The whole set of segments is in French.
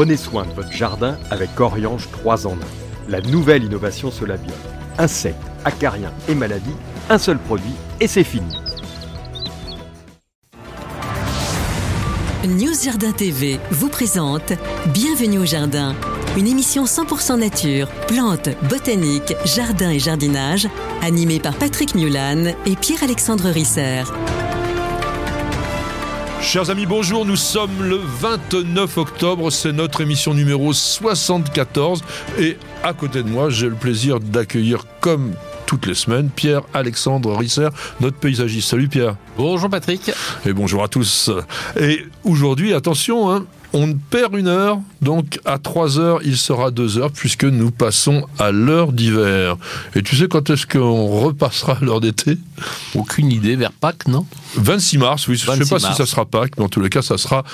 Prenez soin de votre jardin avec Oriange 3 en 1. La nouvelle innovation Solabiol. Insectes, acariens et maladies, un seul produit et c'est fini. News Jardin TV vous présente Bienvenue au Jardin, une émission 100% nature, plantes, botanique, jardin et jardinage, animée par Patrick Mulan et Pierre-Alexandre Risser. Chers amis, bonjour, nous sommes le 29 octobre, c'est notre émission numéro 74 et à côté de moi, j'ai le plaisir d'accueillir comme toutes les semaines Pierre-Alexandre Risser, notre paysagiste. Salut Pierre. Bonjour Patrick. Et bonjour à tous. Et aujourd'hui, attention, hein, on perd une heure, donc à 3 heures, il sera 2 heures, puisque nous passons à l'heure d'hiver. Et tu sais quand est-ce qu'on repassera à l'heure d'été? Aucune idée, vers Pâques, non? 26 mars, oui. Je ne sais pas si ça sera Pâques, mais en tous les cas, ça sera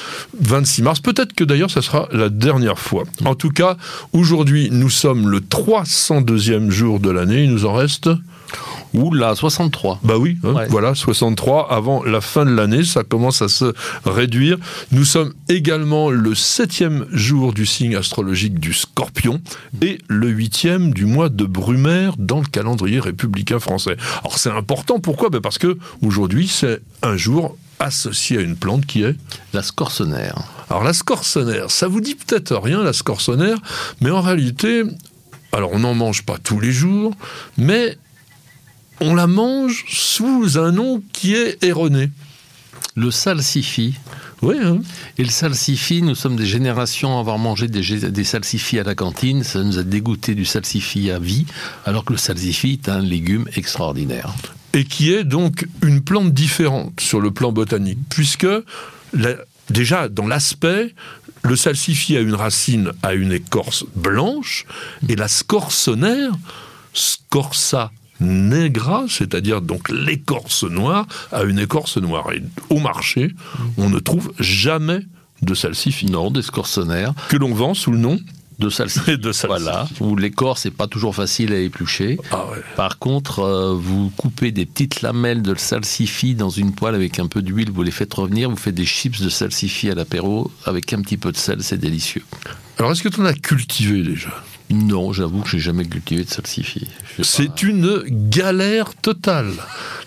26 mars. Peut-être que d'ailleurs, ça sera la dernière fois. En tout cas, aujourd'hui, nous sommes le 302e jour de l'année. Il nous en reste ou la 63. Bah oui, hein, voilà, 63 avant la fin de l'année, ça commence à se réduire. Nous sommes également le septième jour du signe astrologique du Scorpion et le huitième du mois de Brumaire dans le calendrier républicain français. Alors c'est important, pourquoi? Ben Parce que aujourd'hui c'est un jour associé à une plante qui est La scorsonnaire. Alors la scorsonnaire, ça vous dit peut-être rien la scorsonnaire, mais en réalité, alors on n'en mange pas tous les jours, mais on la mange sous un nom qui est erroné. Le salsifis. Oui. Hein. Et le salsifis, nous sommes des générations à avoir mangé des, des salsifis à la cantine. Ça nous a dégoûté du salsifis à vie, alors que le salsifis est un légume extraordinaire. Et qui est donc une plante différente sur le plan botanique, puisque déjà dans l'aspect, le salsifis a une racine à une écorce blanche, et la scorsonnaire, scorsa negra, c'est-à-dire donc l'écorce noire, à une écorce noire. Et au marché, on ne trouve jamais de salsifis. Non, des scorsonnaires. Que l'on vend sous le nom de salsifis. de Voilà, où l'écorce n'est pas toujours facile à éplucher. Ah Par contre, euh, vous coupez des petites lamelles de salsifis dans une poêle avec un peu d'huile, vous les faites revenir, vous faites des chips de salsifis à l'apéro avec un petit peu de sel, c'est délicieux. Alors, est-ce que tu en as cultivé déjà? Non, j'avoue que j'ai jamais cultivé de salsifis. C'est une galère totale.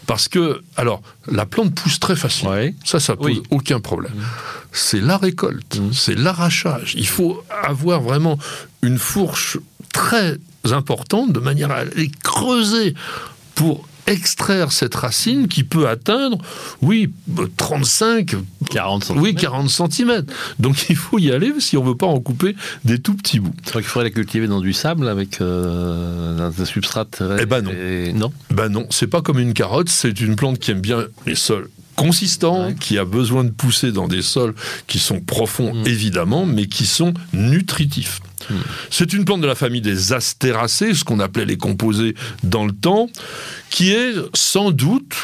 Parce que, alors, la plante pousse très facilement. Ça, ça pose aucun problème. Mm. C'est la récolte, mm. c'est l'arrachage. Il faut avoir vraiment une fourche très importante de manière à aller creuser pour extraire cette racine qui peut atteindre, oui, 35, 40 cm. Oui, 40 cm. Donc il faut y aller si on veut pas en couper des tout petits bouts. Vrai qu'il faudrait la cultiver dans du sable avec euh, un substrat. Eh ben non. Non. Ben non, c'est pas comme une carotte. C'est une plante qui aime bien les sols consistants, qui a besoin de pousser dans des sols qui sont profonds mm. évidemment, mais qui sont nutritifs. C'est une plante de la famille des astéracées, ce qu'on appelait les composés dans le temps, qui est sans doute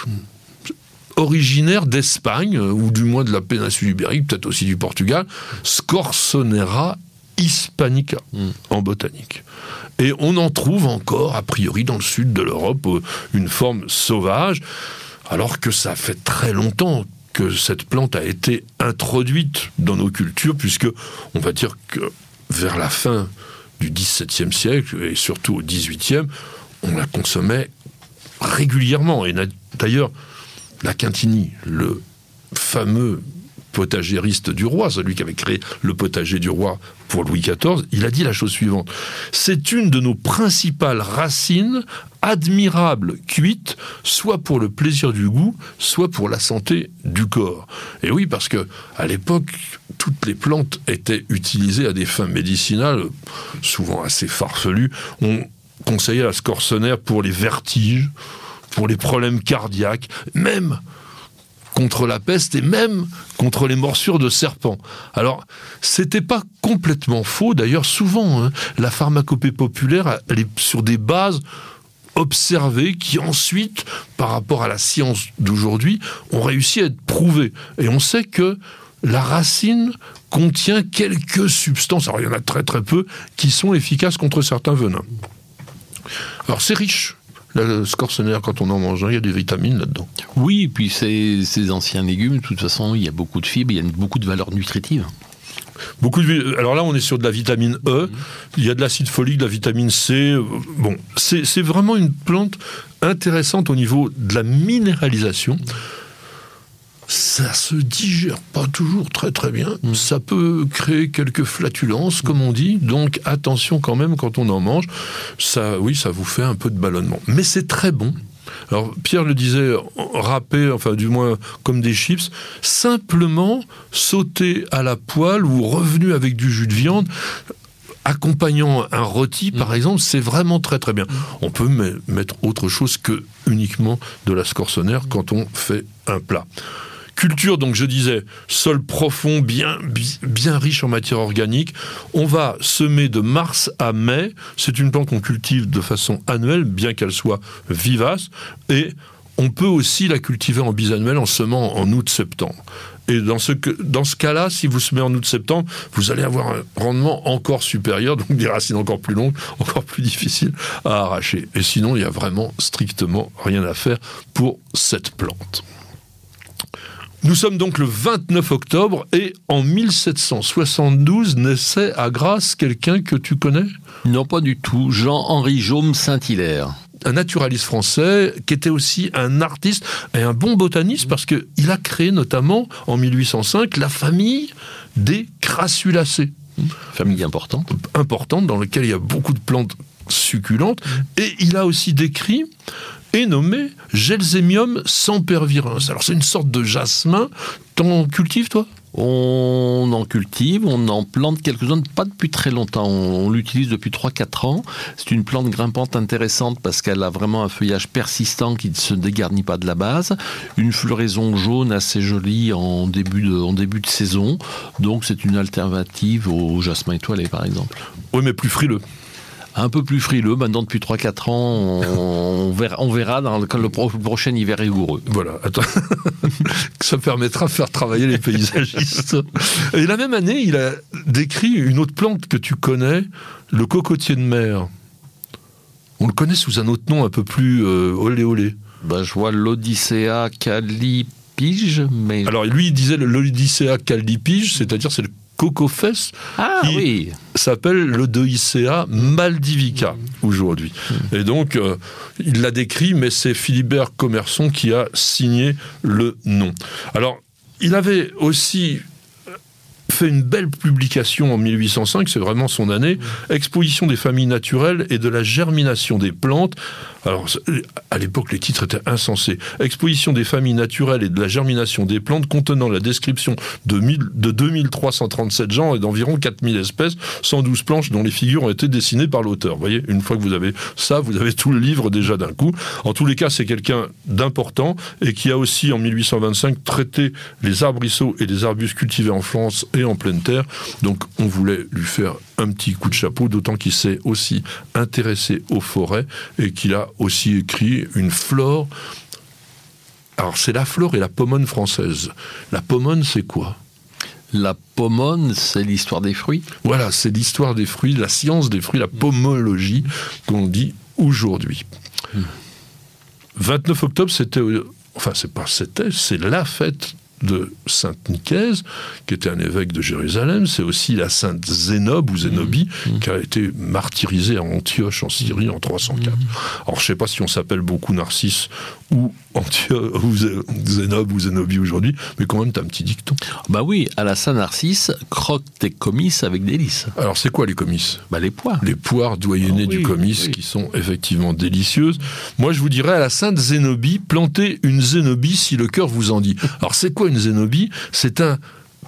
originaire d'Espagne, ou du moins de la péninsule ibérique, peut-être aussi du Portugal, Scorsonera hispanica en botanique. Et on en trouve encore, a priori, dans le sud de l'Europe, euh, une forme sauvage alors que ça fait très longtemps que cette plante a été introduite dans nos cultures, puisque on va dire que vers la fin du XVIIe siècle, et surtout au XVIIIe, on la consommait régulièrement. Et d'ailleurs, la Quintini, le fameux potagériste du roi, celui qui avait créé le potager du roi pour Louis XIV, il a dit la chose suivante. C'est une de nos principales racines admirables cuites, soit pour le plaisir du goût, soit pour la santé du corps. Et oui, parce que à l'époque, toutes les plantes étaient utilisées à des fins médicinales, souvent assez farfelues. On conseillait la scorsonnaire pour les vertiges, pour les problèmes cardiaques, même contre la peste et même contre les morsures de serpents. Alors, c'était pas complètement faux. D'ailleurs, souvent, hein, la pharmacopée populaire, elle est sur des bases observées qui ensuite, par rapport à la science d'aujourd'hui, ont réussi à être prouvées. Et on sait que la racine contient quelques substances, alors il y en a très très peu, qui sont efficaces contre certains venins. Alors c'est riche la scorsonnaire, quand on en mange il y a des vitamines là-dedans. Oui, et puis ces, ces anciens légumes, de toute façon, il y a beaucoup de fibres, il y a beaucoup de valeurs nutritives. Beaucoup de, alors là, on est sur de la vitamine E, il y a de l'acide folique, de la vitamine C. Bon, c'est vraiment une plante intéressante au niveau de la minéralisation. Ça se digère pas toujours très très bien. Mm. Ça peut créer quelques flatulences, comme on dit. Donc attention quand même quand on en mange. Ça, oui, ça vous fait un peu de ballonnement. Mais c'est très bon. Alors Pierre le disait, râpé, enfin du moins comme des chips, simplement sauter à la poêle ou revenu avec du jus de viande, accompagnant un rôti, par mm. exemple, c'est vraiment très très bien. On peut mettre autre chose que uniquement de la scorsonère quand on fait un plat. Culture, donc je disais, sol profond, bien, bien riche en matière organique. On va semer de mars à mai. C'est une plante qu'on cultive de façon annuelle, bien qu'elle soit vivace. Et on peut aussi la cultiver en bisannuel en semant en août-septembre. Et dans ce, dans ce cas-là, si vous semez en août-septembre, vous allez avoir un rendement encore supérieur, donc des racines encore plus longues, encore plus difficiles à arracher. Et sinon, il n'y a vraiment strictement rien à faire pour cette plante. Nous sommes donc le 29 octobre et en 1772 naissait à Grasse quelqu'un que tu connais? Non, pas du tout. Jean-Henri Jaume Saint-Hilaire un naturaliste français qui était aussi un artiste et un bon botaniste parce qu'il a créé notamment en 1805 la famille des Crassulacées. Famille importante. Importante dans laquelle il y a beaucoup de plantes succulentes. Et il a aussi décrit est nommé Gelsemium sempervirens. Alors c'est une sorte de jasmin. T'en cultives toi? On en cultive, on en plante quelques-uns, pas depuis très longtemps. On, l'utilise depuis 3-4 ans. C'est une plante grimpante intéressante parce qu'elle a vraiment un feuillage persistant qui ne se dégarnit pas de la base. Une floraison jaune assez jolie en début de, en début de saison. Donc c'est une alternative au jasmin étoilé par exemple. Oui, mais plus frileux un peu plus frileux. Maintenant, depuis 3-4 ans, on, verra, on verra dans le, le, prochain hiver rigoureux. Voilà, attends. ça permettra de faire travailler les paysagistes. Et la même année, il a décrit une autre plante que tu connais, le cocotier de mer. On le connaît sous un autre nom un peu plus euh, olé olé. Bah, je vois l'Odyssea calipige, mais... Alors lui, il disait l'Odyssea calipige, c'est-à-dire c'est le Cocofest ah, qui oui. s'appelle le Doicea maldivica aujourd'hui. Et donc, euh, il l'a décrit, mais c'est Philibert Commerson qui a signé le nom. Alors, il avait aussi fait une belle publication en 1805, c'est vraiment son année, Exposition des familles naturelles et de la germination des plantes. Alors, à l'époque, les titres étaient insensés. Exposition des familles naturelles et de la germination des plantes contenant la description de, de 2337 genres et d'environ 4000 espèces, 112 planches dont les figures ont été dessinées par l'auteur. Vous voyez, une fois que vous avez ça, vous avez tout le livre déjà d'un coup. En tous les cas, c'est quelqu'un d'important et qui a aussi, en 1825, traité les arbrisseaux et les arbustes cultivés en France et en pleine terre. Donc, on voulait lui faire un petit coup de chapeau, d'autant qu'il s'est aussi intéressé aux forêts et qu'il a aussi écrit une flore. Alors c'est la flore et la pomone française. La pomone, c'est quoi? La pomone, c'est l'histoire des fruits? Voilà, c'est l'histoire des fruits, la science des fruits, la pomologie qu'on dit aujourd'hui. 29 hmm. octobre, c'était, enfin c'est pas c'était, c'est la fête de Sainte Nicaise, qui était un évêque de Jérusalem. C'est aussi la Sainte Zénobe ou Zénobie, mmh. mmh. qui a été martyrisée à Antioche en Syrie en 304. Mmh. Alors je ne sais pas si on s'appelle beaucoup Narcisse ou, ou Zénobe ou Zénobie aujourd'hui, mais quand même, tu as un petit dicton. Bah oui, à la Saint-Narcisse, croque tes comices avec délices. Alors c'est quoi les comices? Bah les poires. Les poires doyennées ah du comice qui sont effectivement délicieuses. Moi je vous dirais à la Sainte Zénobie, plantez une Zénobie si le cœur vous en dit. Alors c'est quoi une Zénobie C'est un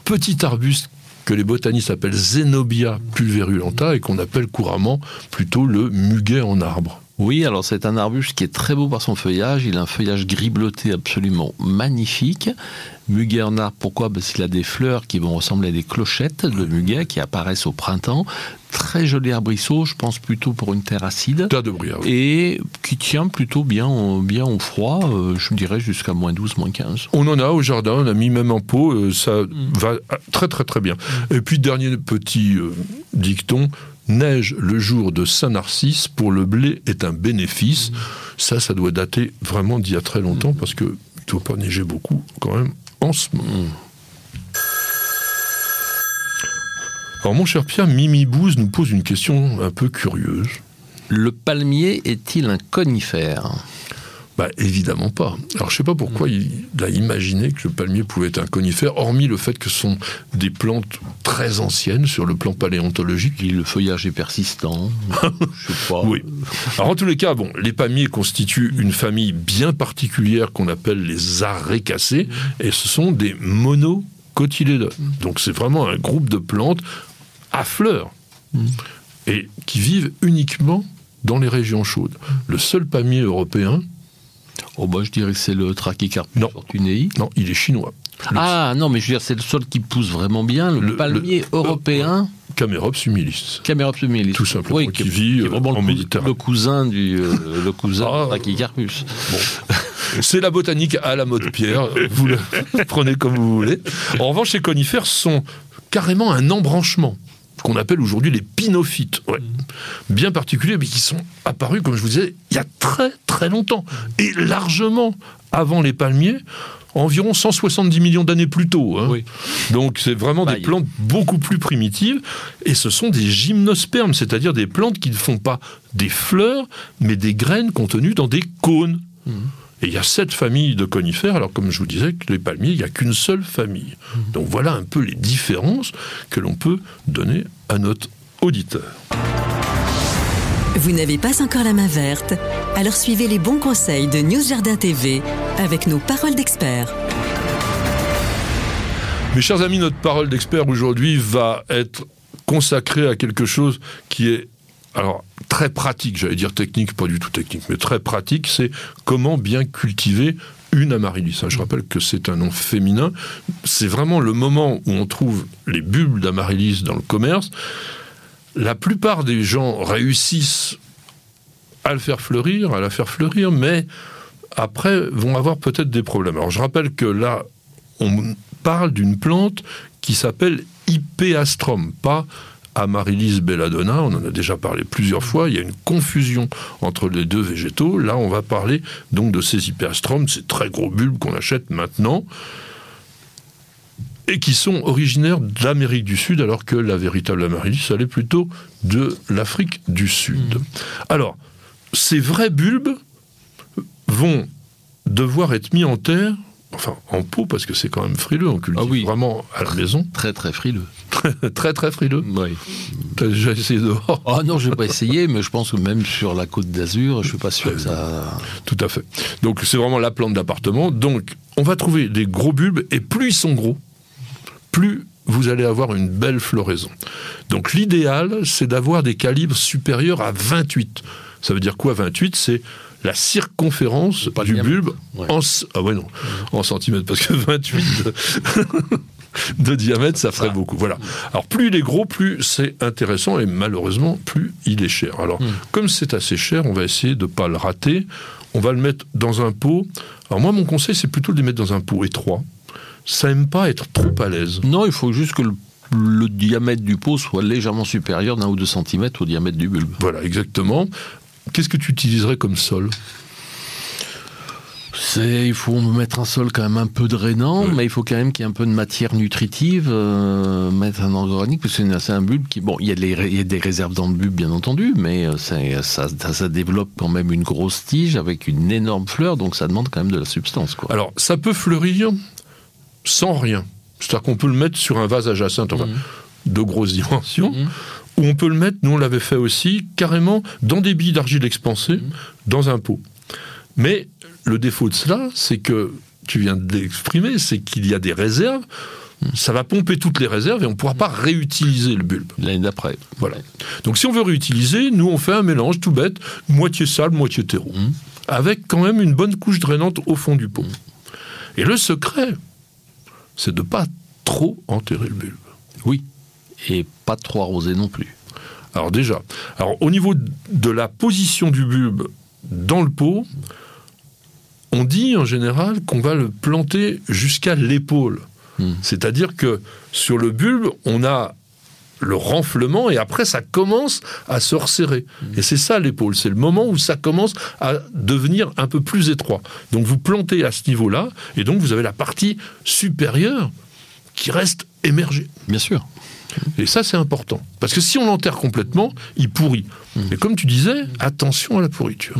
petit arbuste que les botanistes appellent Zenobia pulverulenta et qu'on appelle couramment plutôt le muguet en arbre. Oui, alors c'est un arbuste qui est très beau par son feuillage. Il a un feuillage gris bleuté absolument magnifique. Muguet en arbre, pourquoi? Parce qu'il a des fleurs qui vont ressembler à des clochettes de muguet qui apparaissent au printemps. Très joli arbrisseau, je pense plutôt pour une terre acide. Terre de bruyère. Et qui tient plutôt bien, bien au froid, euh, je dirais jusqu'à moins 12, moins 15. On en a au jardin, on a mis même en pot, euh, ça mm. va très très très bien. Et puis dernier petit euh, dicton, neige le jour de Saint-Narcisse pour le blé est un bénéfice. Ça, ça doit dater vraiment d'il y a très longtemps parce que ne doit pas neiger beaucoup quand même en ce moment. Alors mon cher Pierre, Mimi Bouze nous pose une question un peu curieuse. Le palmier est-il un conifère? Bah, évidemment pas. Alors je sais pas pourquoi il a imaginé que le palmier pouvait être un conifère, hormis le fait que ce sont des plantes très anciennes sur le plan paléontologique. Et le feuillage est persistant. je sais pas. Oui. Alors en tous les cas, bon, les palmiers constituent une famille bien particulière qu'on appelle les arécacées, et ce sont des monocotylédones. Donc c'est vraiment un groupe de plantes à fleurs et qui vivent uniquement dans les régions chaudes. Le seul palmier européen Oh bah je dirais que c'est le Trachycarpus Non. fortunei. Non, il est chinois. Le Ah non, mais je veux dire, c'est le sol qui pousse vraiment bien, le, Le- palmier le- européen, Camerops humilis. Camerops humilis. Tout simplement, Oui, qui vit, euh, en Méditerranée. le cousin du euh, le cousin Ah. Trachycarpus. C'est la botanique à la mode pierre. Vous le prenez comme vous voulez. En revanche, ces conifères sont carrément un embranchement qu'on appelle aujourd'hui les pinophytes. Ouais. Bien particuliers, mais qui sont apparus, comme je vous disais, il y a très très longtemps. Et largement avant les palmiers, environ 170 millions d'années plus tôt. hein. Oui. Donc c'est vraiment Bah, des plantes beaucoup plus primitives. Et ce sont des gymnospermes, c'est-à-dire des plantes qui ne font pas des fleurs, mais des graines contenues dans des cônes. Et il y a sept familles de conifères, alors comme je vous disais, que les palmiers, il n'y a qu'une seule famille. Donc voilà un peu les différences que l'on peut donner à notre auditeur. Vous n'avez pas encore la main verte? Alors suivez les bons conseils de News Jardin TV avec nos paroles d'experts. Mes chers amis, notre parole d'expert aujourd'hui va être consacrée à quelque chose qui est alors très pratique, j'allais dire technique, pas du tout technique, mais très pratique, c'est comment bien cultiver une amaryllis. Je rappelle que c'est un nom féminin. C'est vraiment le moment où on trouve les bulbes d'amaryllis dans le commerce. La plupart des gens réussissent à le faire fleurir, à la faire fleurir, mais après vont avoir peut-être des problèmes. Alors je rappelle que là, on parle d'une plante qui s'appelle Ipeastrum, pas Amaryllis belladonna, on en a déjà parlé plusieurs fois, il y a une confusion entre les deux végétaux. Là, on va parler donc de ces Ipeastrum, ces très gros bulbes qu'on achète maintenant et qui sont originaires d'Amérique du Sud, alors que la véritable amaryllis, elle est plutôt de l'Afrique du Sud. Alors, ces vrais bulbes vont devoir être mis en terre, enfin en pot, parce que c'est quand même frileux, on cultive Ah oui. vraiment à la maison, Très très frileux. très très frileux. Oui. T'as déjà essayé dehors Ah non, je vais pas essayer, mais je pense que même sur la côte d'Azur, je suis pas sûr que ça. Tout à fait. Donc c'est vraiment la plante d'appartement. Donc on va trouver des gros bulbes, et plus ils sont gros, plus vous allez avoir une belle floraison. Donc l'idéal, c'est d'avoir des calibres supérieurs à 28. Ça veut dire quoi 28 C'est la circonférence Pas du bulbe Ouais. en... c- Ah ouais non, en centimètres, parce que 28 de, diamètre, ça ferait beaucoup. Voilà. Alors plus il est gros, plus c'est intéressant, et malheureusement, plus il est cher. Alors, Hmm. comme c'est assez cher, on va essayer de ne pas le rater. On va le mettre dans un pot. Alors moi, mon conseil, c'est plutôt de les mettre dans un pot étroit. Ça aime pas être trop à l'aise. Non, il faut juste que le, le diamètre du pot soit légèrement supérieur d'un ou deux centimètres au diamètre du bulbe. Voilà, exactement. Qu'est-ce que tu utiliserais comme sol il faut mettre un sol quand même un peu drainant, mais il faut quand même qu'il y ait un peu de matière nutritive, euh, mettre un organique, parce que c'est un bulbe qui, bon, il y, a les ré- il y a des réserves dans le bulbe, bien entendu, mais euh, ça, ça, ça développe quand même une grosse tige avec une énorme fleur, donc ça demande quand même de la substance, quoi. Alors, ça peut fleurir sans rien. C'est-à-dire qu'on peut le mettre sur un vase à jacinthe, enfin, Mhm. de grosses dimensions, Mhm. Ou on peut le mettre, nous on l'avait fait aussi, carrément dans des billes d'argile expansées, Mhm. dans un pot. Mais le défaut de cela, c'est que, tu viens d'exprimer, c'est qu'il y a des réserves, ça va pomper toutes les réserves et on ne pourra pas réutiliser le bulbe. L'année d'après. Voilà. Donc si on veut réutiliser, nous on fait un mélange tout bête, moitié sable, moitié terreau, Mhm. avec quand même une bonne couche drainante au fond du pot. Et le secret, c'est de pas trop enterrer le bulbe. Oui. Et pas trop arrosé non plus. Alors déjà, alors au niveau de la position du bulbe dans le pot, on dit en général qu'on va le planter jusqu'à l'épaule. Hmm. C'est-à-dire que sur le bulbe, on a le renflement et après ça commence à se resserrer. Et c'est ça l'épaule, c'est le moment où ça commence à devenir un peu plus étroit. Donc vous plantez à ce niveau-là et donc vous avez la partie supérieure qui reste émergé. Bien sûr. Et ça, c'est important. Parce que si on l'enterre complètement, il pourrit. Et comme tu disais, attention à la pourriture.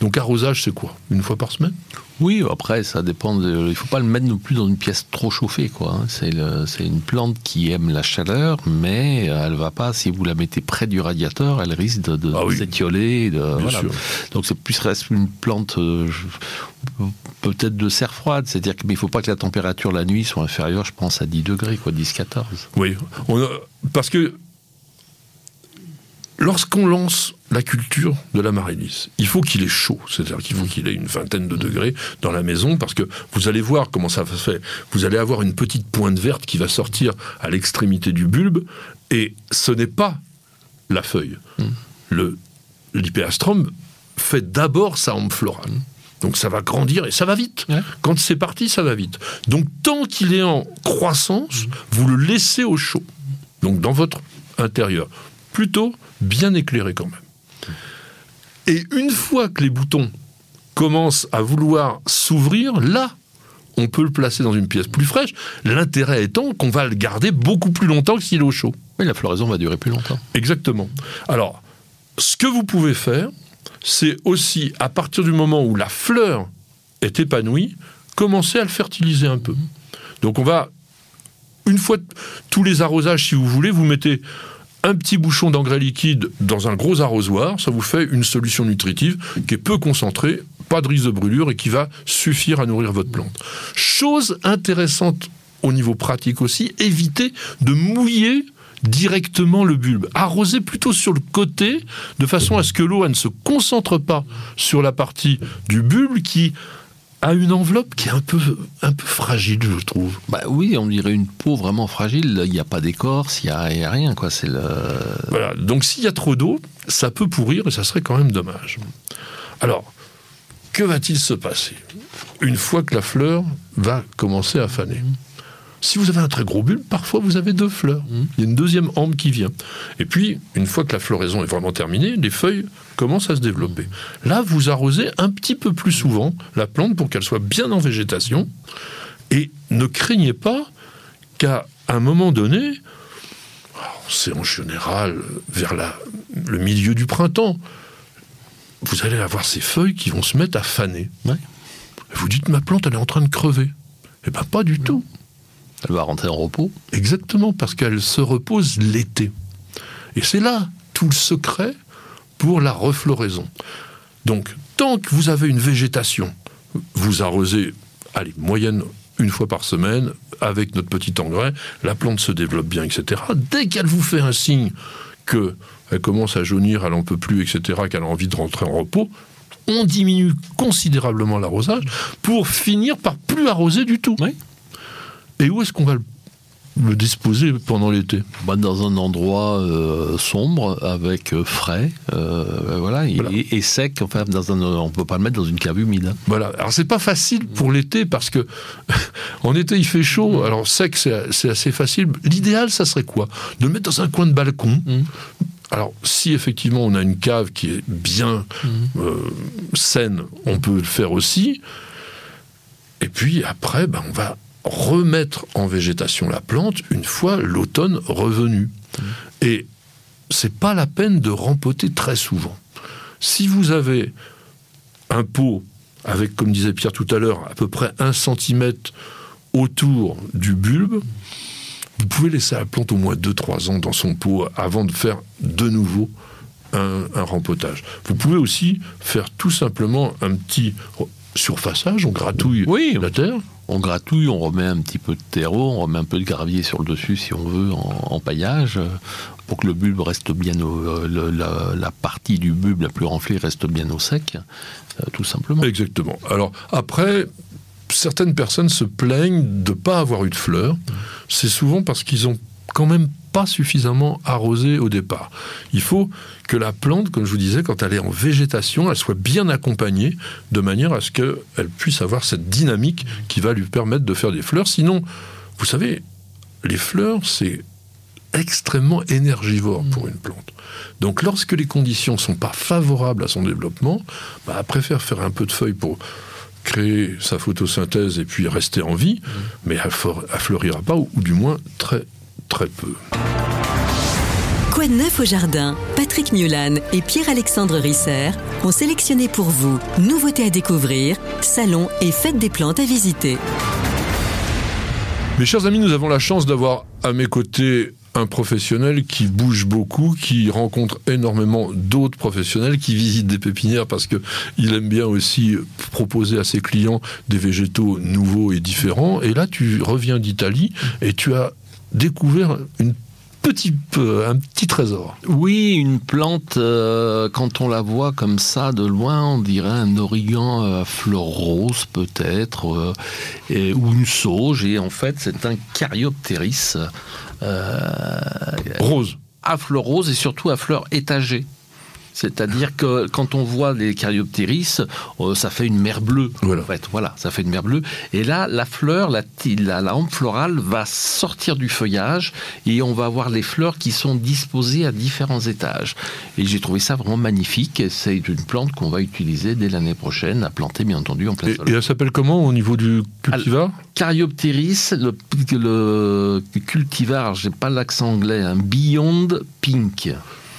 Donc arrosage, c'est quoi? Une fois par semaine? Oui, après, ça dépend. De, il faut pas le mettre non plus dans une pièce trop chauffée. quoi. hein. C'est le- une plante qui aime la chaleur, mais elle va pas, si vous la mettez près du radiateur, elle risque de, de Ah oui. s'étioler. de- voilà. Donc c'est plus reste une plante euh, peut-être de serre froide. C'est-à-dire qu'il ne faut pas que la température la nuit soit inférieure, je pense, à 10 degrés, quoi, 10-14. Oui. On a- parce que lorsqu'on lance la culture de l'amaryllis, il faut qu'il ait chaud, c'est-à-dire qu'il faut qu'il ait une vingtaine de degrés dans la maison, parce que vous allez voir comment ça se fait. Vous allez avoir une petite pointe verte qui va sortir à l'extrémité du bulbe, et ce n'est pas la feuille. Le L'hypéastrum fait d'abord sa hampe florale. Donc ça va grandir et ça va vite. Ouais. Quand c'est parti, ça va vite. Donc tant qu'il est en croissance, vous le laissez au chaud. Donc dans votre intérieur. Plutôt bien éclairé quand même. Et une fois que les boutons commencent à vouloir s'ouvrir, là, on peut le placer dans une pièce plus fraîche. L'intérêt étant qu'on va le garder beaucoup plus longtemps que s'il est au chaud. Oui, la floraison va durer plus longtemps. Exactement. Alors, ce que vous pouvez faire, c'est aussi, à partir du moment où la fleur est épanouie, commencer à le fertiliser un peu. Donc on va, une fois tous les arrosages, si vous voulez, vous mettez un petit bouchon d'engrais liquide dans un gros arrosoir, ça vous fait une solution nutritive qui est peu concentrée, pas de risque de brûlure et qui va suffire à nourrir votre plante. Chose intéressante au niveau pratique aussi, évitez de mouiller directement le bulbe. Arroser plutôt sur le côté, de façon à ce que l'eau ne se concentre pas sur la partie du bulbe qui a une enveloppe qui est un peu, un peu fragile, je trouve. Bah oui, on dirait une peau vraiment fragile. Il n'y a pas d'écorce, il n'y a, a rien. quoi. C'est le... Voilà. Donc s'il y a trop d'eau, ça peut pourrir et ça serait quand même dommage. Alors, que va-t-il se passer une fois que la fleur va commencer à faner? Si vous avez un très gros bulbe, parfois vous avez deux fleurs. Il y a une deuxième hampe qui vient. Et puis, une fois que la floraison est vraiment terminée, les feuilles commencent à se développer. Là, vous arrosez un petit peu plus souvent la plante pour qu'elle soit bien en végétation. Et ne craignez pas qu'à un moment donné, c'est en général vers la- le milieu du printemps, vous allez avoir ces feuilles qui vont se mettre à faner. Ouais. Vous dites, ma plante, elle est en train de crever. Eh bien, pas du tout. Elle va rentrer en repos. Exactement, parce qu'elle se repose l'été. Et c'est là tout le secret pour la refloraison. Donc, tant que vous avez une végétation, vous arrosez, allez, moyenne une fois par semaine, avec notre petit engrais, la plante se développe bien, etc. Dès qu'elle vous fait un signe que elle commence à jaunir, elle n'en peut plus, etc., qu'elle a envie de rentrer en repos, on diminue considérablement l'arrosage pour finir par plus arroser du tout. Oui. Et où est-ce qu'on va le, le disposer pendant l'été Bah, dans un endroit euh, sombre, avec euh, frais, euh, voilà, et, Voilà. et sec. Enfin, dans un, on ne peut pas le mettre dans une cave humide. hein. Voilà. Alors c'est pas facile pour l'été parce que en été il fait chaud. Alors sec c'est assez facile. L'idéal ça serait quoi? De le mettre dans un coin de balcon. Mhm. Alors si effectivement on a une cave qui est bien euh, saine, on peut le faire aussi. Et puis après, ben, on va remettre en végétation la plante une fois l'automne revenu. Et c'est pas la peine de rempoter très souvent. Si vous avez un pot avec, comme disait Pierre tout à l'heure, à peu près un centimètre autour du bulbe, vous pouvez laisser la plante au moins 2-3 ans dans son pot avant de faire de nouveau un, un rempotage. Vous pouvez aussi faire tout simplement un petit surfaçage, on gratouille Oui, la terre. On gratouille, on remet un petit peu de terreau, on remet un peu de gravier sur le dessus si on veut en, en paillage, euh, pour que le bulbe reste bien au, euh, le- la, la partie du bulbe la plus renflée reste bien au sec, euh, tout simplement. Exactement. Alors après, certaines personnes se plaignent de ne pas avoir eu de fleurs. C'est souvent parce qu'ils ont quand même pas suffisamment arrosé au départ. Il faut que la plante, comme je vous disais, quand elle est en végétation, elle soit bien accompagnée de manière à ce qu'elle puisse avoir cette dynamique qui va lui permettre de faire des fleurs. Sinon, vous savez, les fleurs, c'est extrêmement énergivore pour une plante. Donc lorsque les conditions ne sont pas favorables à son développement, bah, elle préfère faire un peu de feuilles pour créer sa photosynthèse et puis rester en vie, mais elle, fleurira pas, ou, du moins très très peu. Quoi de neuf au jardin? Patrick Mulan et Pierre-Alexandre Risser ont sélectionné pour vous nouveautés à découvrir, salons et fêtes des plantes à visiter. Mes chers amis, nous avons la chance d'avoir à mes côtés un professionnel qui bouge beaucoup, qui rencontre énormément d'autres professionnels, qui visitent des pépinières parce que il aime bien aussi proposer à ses clients des végétaux nouveaux et différents. Et là, tu reviens d'Italie et tu as découvert une petit peu, un petit trésor. Oui, une plante, euh, quand on la voit comme ça de loin, on dirait un origan à fleurs roses peut-être, euh, ou une sauge, et en fait c'est un caryoptéris. Euh, rose. À fleurs roses et surtout à fleurs étagées. C'est-à-dire que quand on voit les caryoptéris, euh, ça fait une mer bleue. Voilà. En fait, voilà, ça fait une mer bleue. Et là, la fleur, la, la, la florale va sortir du feuillage et on va avoir les fleurs qui sont disposées à différents étages. Et j'ai trouvé ça vraiment magnifique. C'est une plante qu'on va utiliser dès l'année prochaine à planter, bien entendu, en plein et, Et elle s'appelle comment au niveau du cultivar Caryoptéris, le, le cultivar, j'ai pas l'accent anglais, un Beyond Pink.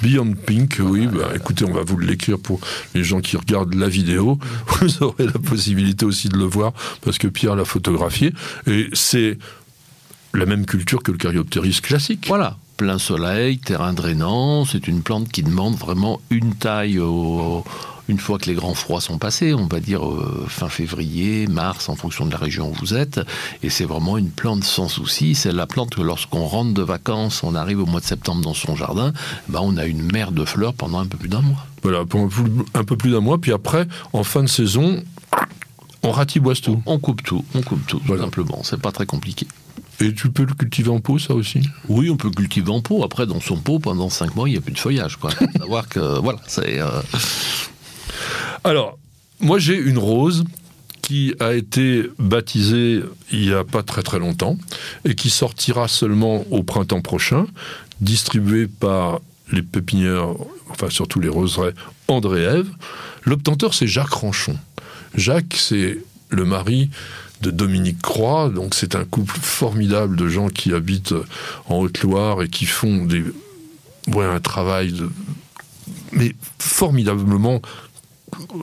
Beyond Pink, oui. Bah, écoutez, on va vous l'écrire pour les gens qui regardent la vidéo. Vous aurez la possibilité aussi de le voir parce que Pierre l'a photographié. Et c'est la même culture que le Caryopteris classique. Voilà, plein soleil, terrain drainant. C'est une plante qui demande vraiment une taille au, une fois que les grands froids sont passés, on va dire euh, fin février, mars, en fonction de la région où vous êtes. Et c'est vraiment une plante sans souci. C'est la plante que lorsqu'on rentre de vacances, on arrive au mois de septembre dans son jardin, ben on a une mer de fleurs pendant un peu plus d'un mois. Voilà, pendant un peu plus d'un mois. Puis après, en fin de saison, on ratiboise tout. On coupe tout, on coupe tout, tout simplement. C'est pas très compliqué. Et tu peux le cultiver en pot, ça aussi? Oui, on peut le cultiver en pot. Après, dans son pot, pendant 5 mois, il n'y a plus de feuillage. Quoi. savoir que, voilà, c'est. Euh, alors, moi j'ai une rose qui a été baptisée il n'y a pas très très longtemps et qui sortira seulement au printemps prochain, distribuée par les pépinières, enfin surtout les roseraies André Ève. L'obtenteur c'est Jacques Ranchon. Jacques c'est le mari de Dominique Croix, donc c'est un couple formidable de gens qui habitent en Haute-Loire et qui font des, un travail de, mais formidablement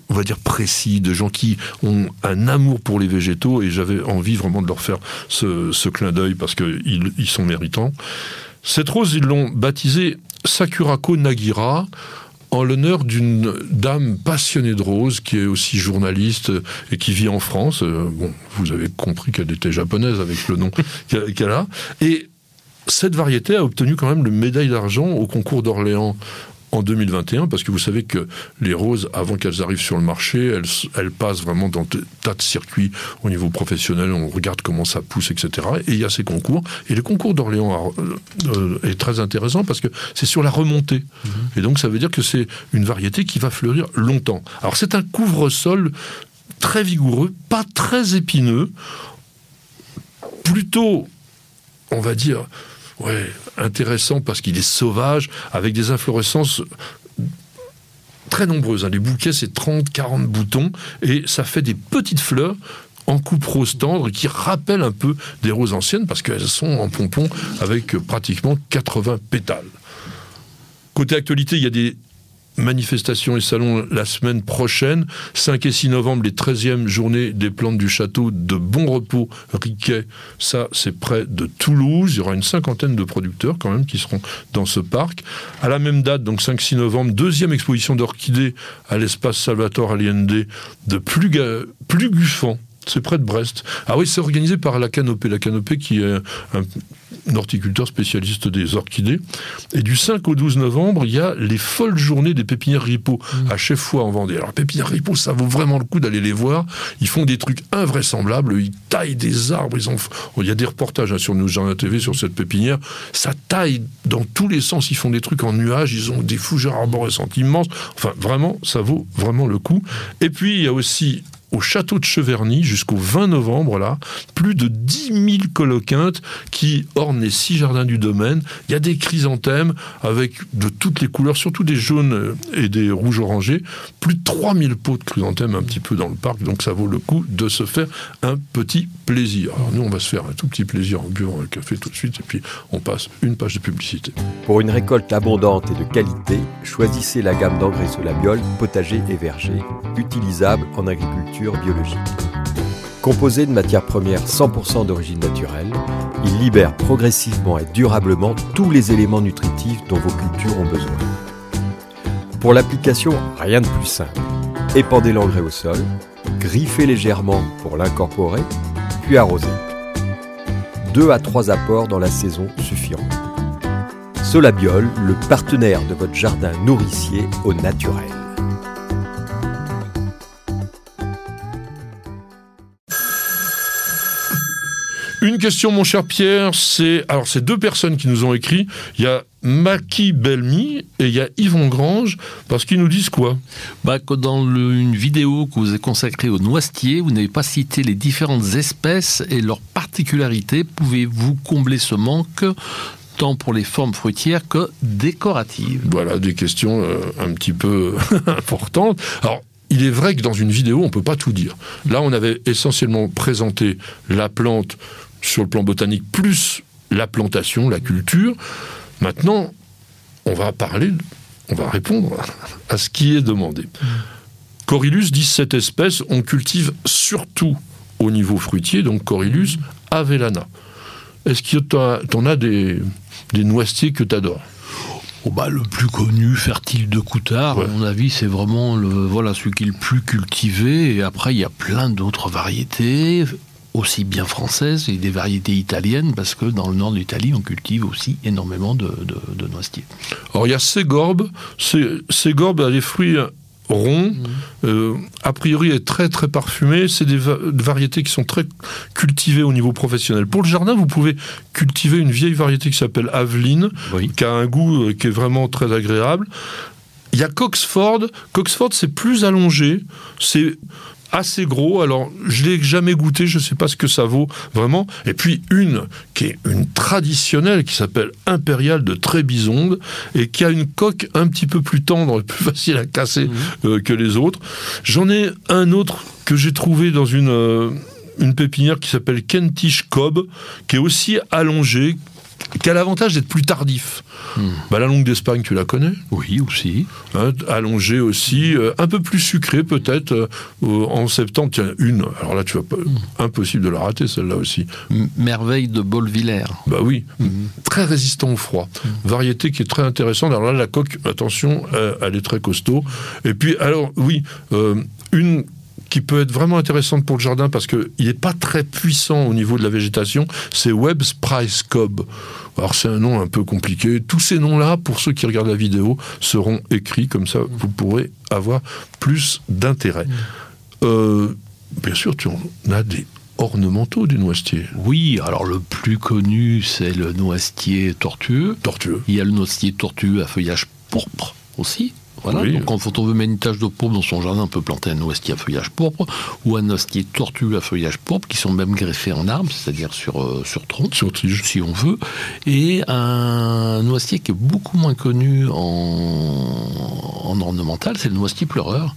on va dire précis, de gens qui ont un amour pour les végétaux, et j'avais envie vraiment de leur faire ce, clin d'œil parce qu'ils ils sont méritants. Cette rose, ils l'ont baptisée Sakurako Nagira, en l'honneur d'une dame passionnée de roses, qui est aussi journaliste et qui vit en France. Euh, bon, vous avez compris qu'elle était japonaise avec le nom qu'elle a. Et cette variété a obtenu quand même le médaille d'argent au concours d'Orléans en 2021, parce que vous savez que les roses, avant qu'elles arrivent sur le marché, elles, elles passent vraiment dans des tas de circuits au niveau professionnel, on regarde comment ça pousse, etc. Et il y a ces concours. Et le concours d'Orléans euh, euh, est très intéressant parce que c'est sur la remontée. Mhm. Et donc ça veut dire que c'est une variété qui va fleurir longtemps. Alors c'est un couvre-sol très vigoureux, pas très épineux, plutôt, on va dire, ouais, intéressant parce qu'il est sauvage, avec des inflorescences très nombreuses. Hein. Les bouquets, c'est 30, 40 boutons, et ça fait des petites fleurs en coupe rose tendre qui rappellent un peu des roses anciennes parce qu'elles sont en pompon avec pratiquement 80 pétales. Côté actualité, il y a des manifestations et salons la semaine prochaine. 5 et 6 novembre, les 13e journées des plantes du château de Bon Repos Riquet. Ça, c'est près de Toulouse. Il y aura une cinquantaine de producteurs quand même qui seront dans ce parc. À la même date, donc 5-6 novembre, deuxième exposition d'orchidées à l'espace Salvatore Allende de Pluguffan c'est près de Brest. Ah oui, c'est organisé par la Canopée. La Canopée qui est un, horticulteur spécialiste des orchidées. Et du 5 au 12 novembre, il y a les folles journées des pépinières Ripo mmh. à chaque fois en Vendée. Alors, pépinières Ripo, ça vaut vraiment le coup d'aller les voir. Ils font des trucs invraisemblables. Ils taillent des arbres. Ils ont... Il y a des reportages hein, sur Nous Jardin TV sur cette pépinière. Ça taille dans tous les sens. Ils font des trucs en nuages. Ils ont des fougères arborescentes immenses. Enfin, vraiment, ça vaut vraiment le coup. Et puis, il y a aussi au château de Cheverny jusqu'au 20 novembre, là, plus de 10 000 coloquintes qui ornent les six jardins du domaine. Il y a des chrysanthèmes avec de toutes les couleurs, surtout des jaunes et des rouges orangés. Plus de 3000 pots de chrysanthèmes un petit peu dans le parc, donc ça vaut le coup de se faire un petit plaisir. Alors nous, on va se faire un tout petit plaisir en buvant un café tout de suite, et puis on passe une page de publicité. Pour une récolte abondante et de qualité, choisissez la gamme d'engrais Solabiol, potager et verger, utilisable en agriculture biologique. Composé de matières premières 100% d'origine naturelle, il libère progressivement et durablement tous les éléments nutritifs dont vos cultures ont besoin. Pour l'application, rien de plus simple. Épandez l'engrais au sol, griffez légèrement pour l'incorporer, puis arrosez. Deux à trois apports dans la saison suffiront. Solabiol, le partenaire de votre jardin nourricier au naturel. Une question, mon cher Pierre, c'est alors c'est deux personnes qui nous ont écrit. Il y a Maki Belmi et il y a Yvon Grange parce qu'ils nous disent quoi? Bah, que Dans le- une vidéo que vous avez consacrée au noisetier, vous n'avez pas cité les différentes espèces et leurs particularités. Pouvez-vous combler ce manque tant pour les formes fruitières que décoratives? Voilà des questions euh, un petit peu importantes. Alors. Il est vrai que dans une vidéo, on peut pas tout dire. Là, on avait essentiellement présenté la plante sur le plan botanique, plus la plantation, la culture. Maintenant, on va parler, on va répondre à ce qui est demandé. Corylus, 17 espèces, on cultive surtout au niveau fruitier, donc Corylus avellana. Est-ce que tu en as des, des noisetiers que tu adores Oh bah, le plus connu, fertile de Coutard, Ouais. à mon avis, c'est vraiment le, voilà, celui qui est le plus cultivé. Et après, il y a plein d'autres variétés, aussi bien françaises et des variétés italiennes, parce que dans le nord de l'Italie, on cultive aussi énormément de, de, de noisetiers. Alors il y a Ségorbe. Sé- Ségorbe a des fruits ronds, euh, a priori est très très parfumé. C'est des va- variétés qui sont très cultivées au niveau professionnel. Pour le jardin, vous pouvez cultiver une vieille variété qui s'appelle Aveline, Oui. qui a un goût euh, qui est vraiment très agréable. Il y a Coxford. Coxford, c'est plus allongé. C'est assez gros. Alors, je l'ai jamais goûté. Je sais pas ce que ça vaut vraiment. Et puis une qui est une traditionnelle qui s'appelle Impériale de Trébizonde et qui a une coque un petit peu plus tendre, plus facile à casser euh, que les autres. J'en ai un autre que j'ai trouvé dans une euh, une pépinière qui s'appelle Kentish Cobb, qui est aussi allongé, qui a l'avantage d'être plus tardif. Bah, la longue d'Espagne, tu la connais Oui, aussi. hein, Allongée aussi, euh, un peu plus sucrée peut-être euh, en septembre. Tiens, une, alors là, tu vas pas, impossible de la rater celle-là aussi. M- Merveille de Bolvillers. Bah oui, très résistant au froid. Variété qui est très intéressante. Alors là, la coque, attention, euh, elle est très costaud. Et puis, alors, oui, une qui peut être vraiment intéressante pour le jardin parce qu'il n'est pas très puissant au niveau de la végétation, c'est Webb's Price Cobb. Alors c'est un nom un peu compliqué. Tous ces noms-là, pour ceux qui regardent la vidéo, seront écrits comme ça, vous pourrez avoir plus d'intérêt. Euh, bien sûr, tu en as des ornementaux du noisetier. Oui, alors le plus connu, c'est le noisetier tortueux. Tortueux. Il y a le noisetier tortueux à feuillage pourpre aussi. Voilà. Oui. Donc, quand on veut mettre une tache de pourpre dans son jardin, on peut planter un noisetier à feuillage pourpre ou un noisetier tortueux à feuillage pourpre qui sont même greffés en arbre, c'est-à-dire sur, euh, sur tronc, Sur tige. si on veut. Et un noisetier qui est beaucoup moins connu en, en ornemental, c'est le noisetier pleureur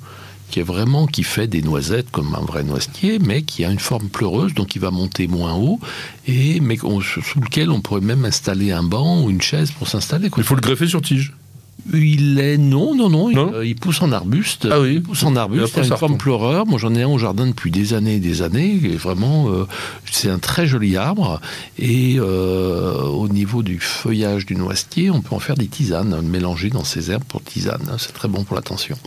qui est vraiment qui fait des noisettes comme un vrai noisetier, mais qui a une forme pleureuse, donc il va monter moins haut, et mais on- sous lequel on pourrait même installer un banc ou une chaise pour s'installer. Il faut le greffer sur tige. Il est non non non, il- euh, Il, pousse en arbuste. Ah oui. Il pousse en arbuste. ça une forme pleureur. Moi j'en ai un au jardin depuis des années et des années. Et vraiment, euh, c'est un très joli arbre. Et euh, au niveau du feuillage du noisetier, on peut en faire des tisanes, mélanger dans ces herbes pour tisane. C'est très bon pour la tension.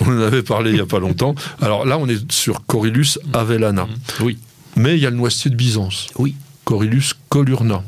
On en avait parlé il n'y a pas longtemps. Alors là, on est sur Corylus avellana. Oui. Mais il y a le noisetier de Byzance. Oui. Corylus colurna.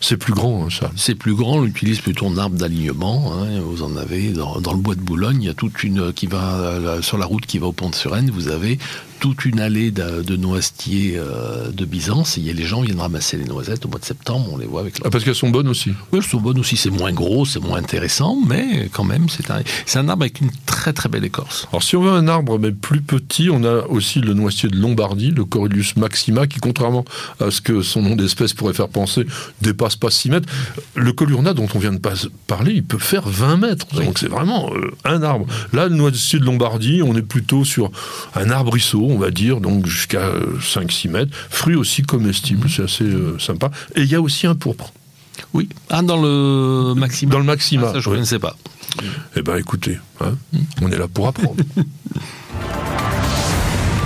C'est plus grand, hein, ça. C'est plus grand, on utilise plutôt un arbre d'alignement. hein. Vous en avez dans, le bois de Boulogne, il y a toute une qui va euh, sur la route qui va au pont de Suresnes. Vous avez toute une allée de, de noisetiers euh, de Byzance. Et il y a les gens viennent ramasser les noisettes au mois de septembre. On les voit avec. Ah, parce qu'elles sont bonnes aussi. Oui, elles sont bonnes aussi. C'est moins gros, c'est moins intéressant, mais quand même, c'est un, un arbre avec une très très belle écorce. Alors, si on veut un arbre mais plus petit, on a aussi le noisetier de Lombardie, le Corylus maxima, qui, contrairement à ce que son nom d'espèce pourrait faire penser, dépasse pas 6 mètres. Le colurna dont on vient de pas parler, il peut faire 20 mètres. Donc, c'est vraiment euh, un arbre. Là, le noisetier de Lombardie, on est plutôt sur un arbrisseau, on va dire, donc jusqu'à euh, 5-6 mètres. Fruit aussi comestible, c'est assez euh, sympa. Et il y a aussi un pourpre. Oui. Ah, dans le maximum. Dans le maxima. Ah, ça, je oui. ne sais pas. Eh ben écoutez, hein, on est là pour apprendre.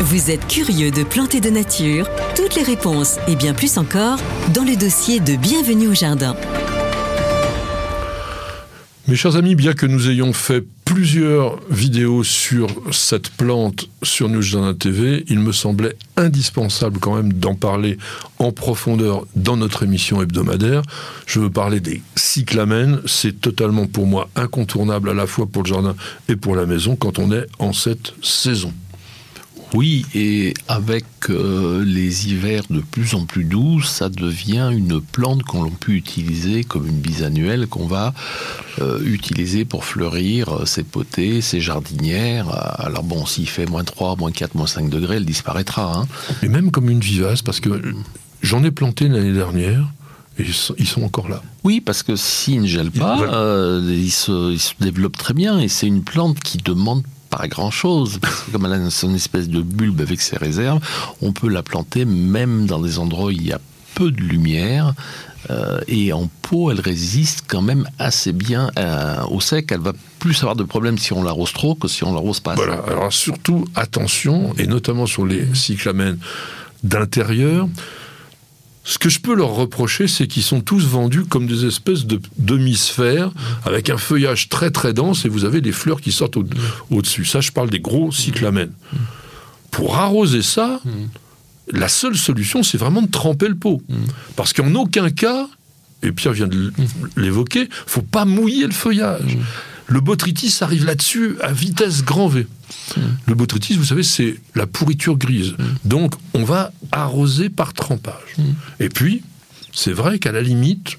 Vous êtes curieux de planter de nature? Toutes les réponses et bien plus encore dans le dossier de Bienvenue au Jardin. Mes chers amis, bien que nous ayons fait plusieurs vidéos sur cette plante sur News Jardin TV, il me semblait indispensable quand même d'en parler en profondeur dans notre émission hebdomadaire. Je veux parler des cyclamènes. C'est totalement pour moi incontournable à la fois pour le jardin et pour la maison quand on est en cette saison. Oui, et avec euh, les hivers de plus en plus doux, ça devient une plante qu'on peut utiliser comme une bisannuelle qu'on va euh, utiliser pour fleurir euh, ses potées, ses jardinières. Alors bon, s'il fait moins 3, moins 4, moins 5 degrés, elle disparaîtra. hein. Et même comme une vivace, parce que j'en ai planté l'année dernière et ils sont, ils encore là. Oui, parce que s'il ne gèle pas, Voilà. euh, il, se, il se développe très bien et c'est une plante qui demande pas grand chose. Parce que comme elle a son espèce de bulbe avec ses réserves, on peut la planter même dans des endroits où il y a peu de lumière. euh, et en pot, elle résiste quand même assez bien euh, au sec. Elle va plus avoir de problèmes si on l'arrose trop que si on l'arrose pas. Voilà, alors surtout attention, et notamment sur les cyclamènes d'intérieur. Ce que je peux leur reprocher, c'est qu'ils sont tous vendus comme des espèces de demi-sphères avec un feuillage très très dense et vous avez des fleurs qui sortent au- au-dessus. Ça, je parle des gros cyclamènes. Pour arroser ça, la seule solution, c'est vraiment de tremper le pot. Parce qu'en aucun cas, et Pierre vient de l'évoquer, faut pas mouiller le feuillage. Le botrytis arrive là-dessus à vitesse grand V. Le botrytis, vous savez, c'est la pourriture grise. Donc, on va arroser par trempage. Et puis, c'est vrai qu'à la limite,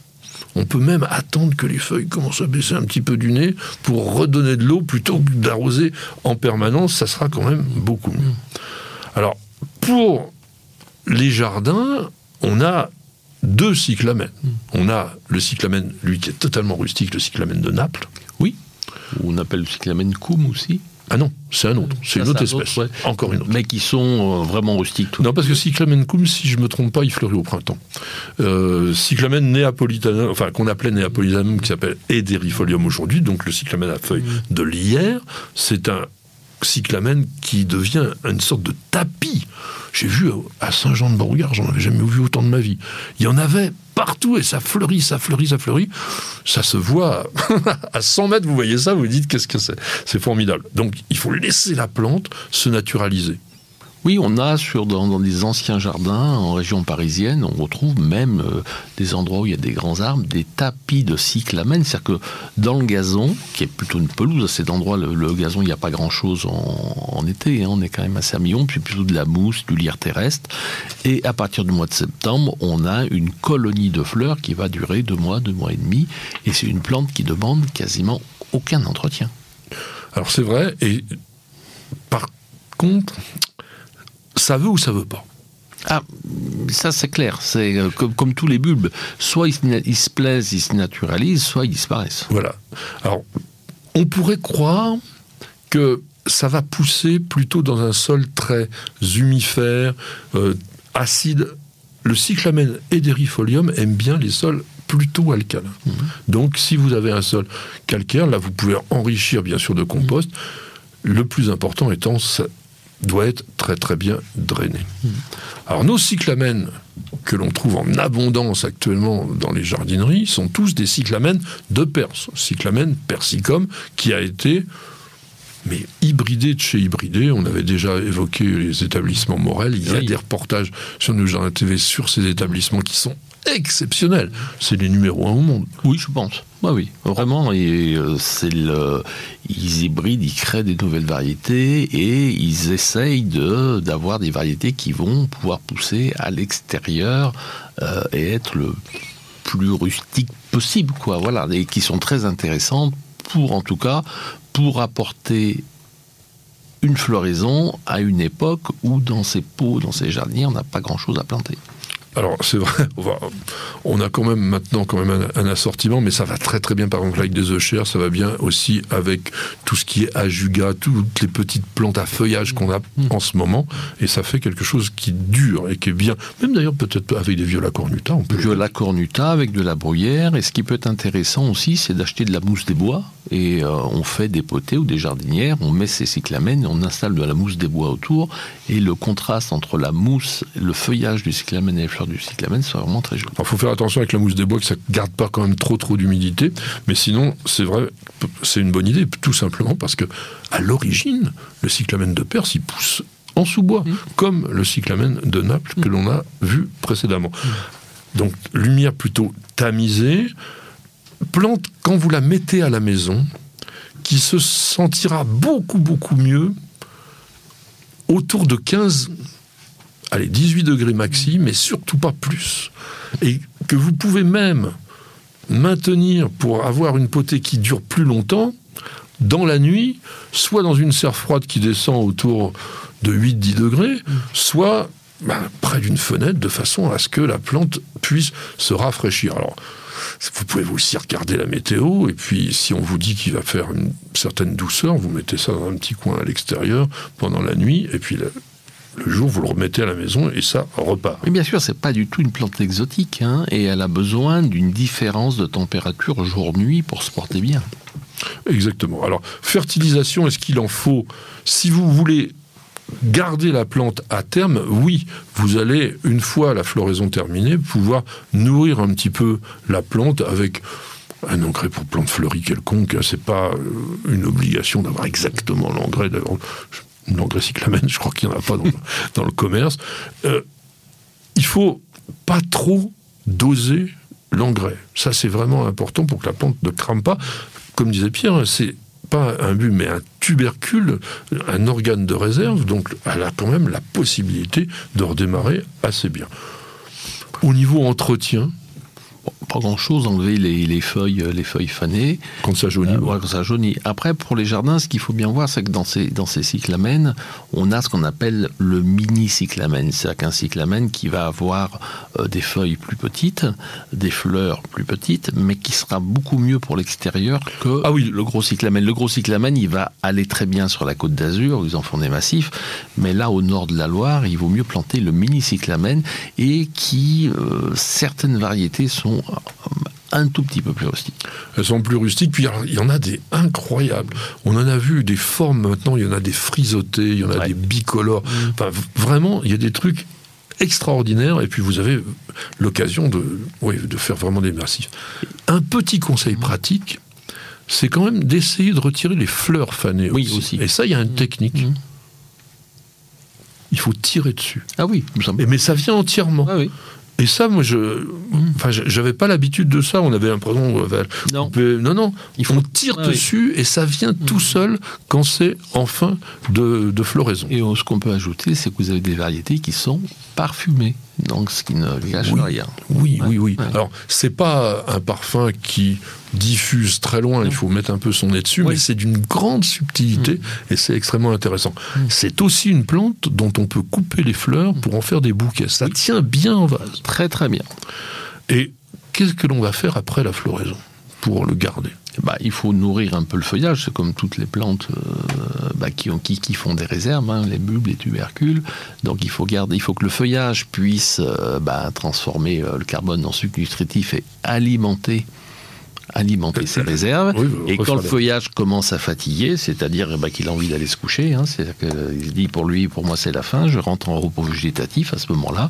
on peut même attendre que les feuilles commencent à baisser un petit peu du nez pour redonner de l'eau plutôt que d'arroser en permanence. Ça sera quand même beaucoup mieux. Alors, pour les jardins, on a deux cyclamènes. On a le cyclamène, lui qui est totalement rustique, le cyclamène de Naples. Oui. On appelle le cyclamen coum aussi. Ah non, c'est un autre, c'est une autre espèce. autre, ouais. Encore une autre. Mais qui sont euh, vraiment rustiques. tout. Non, parce que cyclamen cum, si je me trompe pas, il fleurit au printemps. Euh, cyclamen néapolitanum, enfin qu'on appelait néapolitanum, qui s'appelle Ederifolium aujourd'hui, donc le cyclamen à feuilles de lierre, c'est un cyclamen qui devient une sorte de tapis. J'ai vu à Saint-Jean-de-Beauregard, j'en avais jamais vu autant de ma vie. Il y en avait partout et ça fleurit, ça fleurit, ça fleurit. Ça se voit à 100 mètres, vous voyez ça, vous dites qu'est-ce que c'est? C'est formidable. Donc il faut laisser la plante se naturaliser. Oui, on a sur, dans, des anciens jardins en région parisienne, on retrouve même euh, des endroits où il y a des grands arbres, des tapis de cyclamen. C'est-à-dire que dans le gazon, qui est plutôt une pelouse, à cet endroit, le, gazon, il n'y a pas grand-chose en, été, hein, on est quand même assez à puis plutôt de la mousse, du lierre terrestre. Et à partir du mois de septembre, on a une colonie de fleurs qui va durer deux mois, deux mois et demi. Et c'est une plante qui demande quasiment aucun entretien. Alors c'est vrai, et par contre, ça veut ou ça veut pas. Ah, ça c'est clair. C'est euh, comme, comme tous les bulbes. Soit ils, se na- ils se plaisent, ils se naturalisent, soit ils disparaissent. Voilà. Alors, on pourrait croire que ça va pousser plutôt dans un sol très humifère, euh, acide. Le cyclamen Ederifolium aime bien les sols plutôt alcalins. Donc, si vous avez un sol calcaire, là, vous pouvez enrichir, bien sûr, de compost. Le plus important étant, ça doit être très, très bien drainé. Alors, nos cyclamènes que l'on trouve en abondance actuellement dans les jardineries sont tous des cyclamènes de Perse. Cyclamen persicum qui a été mais hybridé de chez hybridé. On avait déjà évoqué les établissements Morel. Il y a Oui. des reportages sur nos jardins TV sur ces établissements qui sont exceptionnels. C'est les numéros un au monde. Oui, je pense. Oui, oui, vraiment. Euh, ils hybrident, ils créent des nouvelles variétés et ils essayent de, d'avoir des variétés qui vont pouvoir pousser à l'extérieur euh, et être le plus rustique possible. Voilà, et qui sont très intéressantes pour, en tout cas, pour apporter une floraison à une époque où dans ces pots, dans ces jardiniers, on n'a pas grand-chose à planter. Alors c'est vrai, on, a quand même maintenant quand même un, assortiment, mais ça va très très bien. Par exemple avec des œufs ça va bien aussi avec tout ce qui est ajuga, toutes les petites plantes à feuillage qu'on a en ce moment, et ça fait quelque chose qui dure et qui est bien. Même d'ailleurs peut-être avec des viola cornuta, on peut. Viola cornuta avec de la bruyère, et ce qui peut être intéressant aussi, c'est d'acheter de la mousse des bois, et euh, on fait des potées ou des jardinières, on met ces cyclamènes, on installe de la mousse des bois autour, et le contraste entre la mousse, le feuillage du cyclamène et les fleurs du cyclamen, vraiment très joli. Il faut faire attention avec la mousse des bois que ça ne garde pas quand même trop trop d'humidité, mais sinon c'est vrai, c'est une bonne idée, tout simplement parce que à l'origine, le cyclamen de Perse, il pousse en sous-bois, mmh. comme le cyclamen de Naples que mmh. l'on a vu précédemment. Mmh. Donc lumière plutôt tamisée, plante quand vous la mettez à la maison, qui se sentira beaucoup beaucoup mieux autour de 15 allez, 18 degrés maxi, mais surtout pas plus. Et que vous pouvez même maintenir pour avoir une potée qui dure plus longtemps dans la nuit, soit dans une serre froide qui descend autour de 8-10 degrés, soit ben, près d'une fenêtre de façon à ce que la plante puisse se rafraîchir. Alors, vous pouvez aussi regarder la météo, et puis si on vous dit qu'il va faire une certaine douceur, vous mettez ça dans un petit coin à l'extérieur pendant la nuit, et puis le jour, vous le remettez à la maison et ça repart. Mais bien sûr, c'est pas du tout une plante exotique, hein, et elle a besoin d'une différence de température jour-nuit pour se porter bien. Exactement. Alors, fertilisation, est-ce qu'il en faut? Si vous voulez garder la plante à terme, oui, vous allez, une fois la floraison terminée, pouvoir nourrir un petit peu la plante avec un engrais pour plante fleurie quelconque. C'est pas euh, une obligation d'avoir exactement l'engrais l'engrais cyclamène, je crois qu'il n'y en a pas dans, le commerce. Euh, il faut pas trop doser l'engrais. Ça, c'est vraiment important pour que la plante ne crame pas. Comme disait Pierre, c'est pas un but, mais un tubercule, un organe de réserve, donc elle a quand même la possibilité de redémarrer assez bien. Au niveau entretien, pas grand chose, enlever les, feuilles, les feuilles fanées. Quand ça jaunit. Euh, quand ça jaunit. Après, pour les jardins, ce qu'il faut bien voir, c'est que dans ces, dans ces cyclamènes, on a ce qu'on appelle le mini cyclamène. C'est-à-dire qu'un cyclamène qui va avoir euh, des feuilles plus petites, des fleurs plus petites, mais qui sera beaucoup mieux pour l'extérieur que ah oui. le gros cyclamène. Le gros cyclamène, il va aller très bien sur la côte d'Azur, où ils en font des massifs, mais là, au nord de la Loire, il vaut mieux planter le mini cyclamène et qui, euh, certaines variétés sont un tout petit peu plus rustiques. Elles sont plus rustiques, puis il y en a des incroyables. On en a vu des formes maintenant, il y en a des frisottés, il y en a des bicolores. Mm. Enfin, vraiment, il y a des trucs extraordinaires, et puis vous avez l'occasion de, de faire vraiment des massifs. Un petit conseil mm. pratique, c'est quand même d'essayer de retirer les fleurs fanées oui, aussi. Et ça, il y a une mm. technique. Il faut tirer dessus. Ah oui, mais ça vient entièrement. Ah oui. Et ça, moi, je, enfin, j'avais pas l'habitude de ça. On avait l'impression, euh, non, non, non, on tire dessus et ça vient tout mm. seul quand c'est en fin de, de floraison. Et ce qu'on peut ajouter, c'est que vous avez des variétés qui sont parfumées, donc ce qui ne gâche rien. Oui, oui, oui. Alors, c'est pas un parfum qui diffuse très loin, il faut mettre un peu son nez dessus, mais c'est d'une grande subtilité mm. et c'est extrêmement intéressant. Mm. C'est aussi une plante dont on peut couper les fleurs pour en faire des bouquets. Ça tient bien en vase. Très très bien. Et qu'est-ce que l'on va faire après la floraison pour le garder? Bah, il faut nourrir un peu le feuillage, c'est comme toutes les plantes euh, bah, qui, ont, qui, font des réserves, hein, les bulbes, les tubercules. Donc il faut garder, il faut que le feuillage puisse euh, bah, transformer euh, le carbone en sucre nutritif et alimenter alimenter ses réserves. et quand le feuillage commence à fatiguer, c'est-à-dire eh ben, qu'il a envie d'aller se coucher, hein, c'est-à-dire qu'il dit pour lui, pour moi c'est la fin, je rentre en repos végétatif à ce moment-là,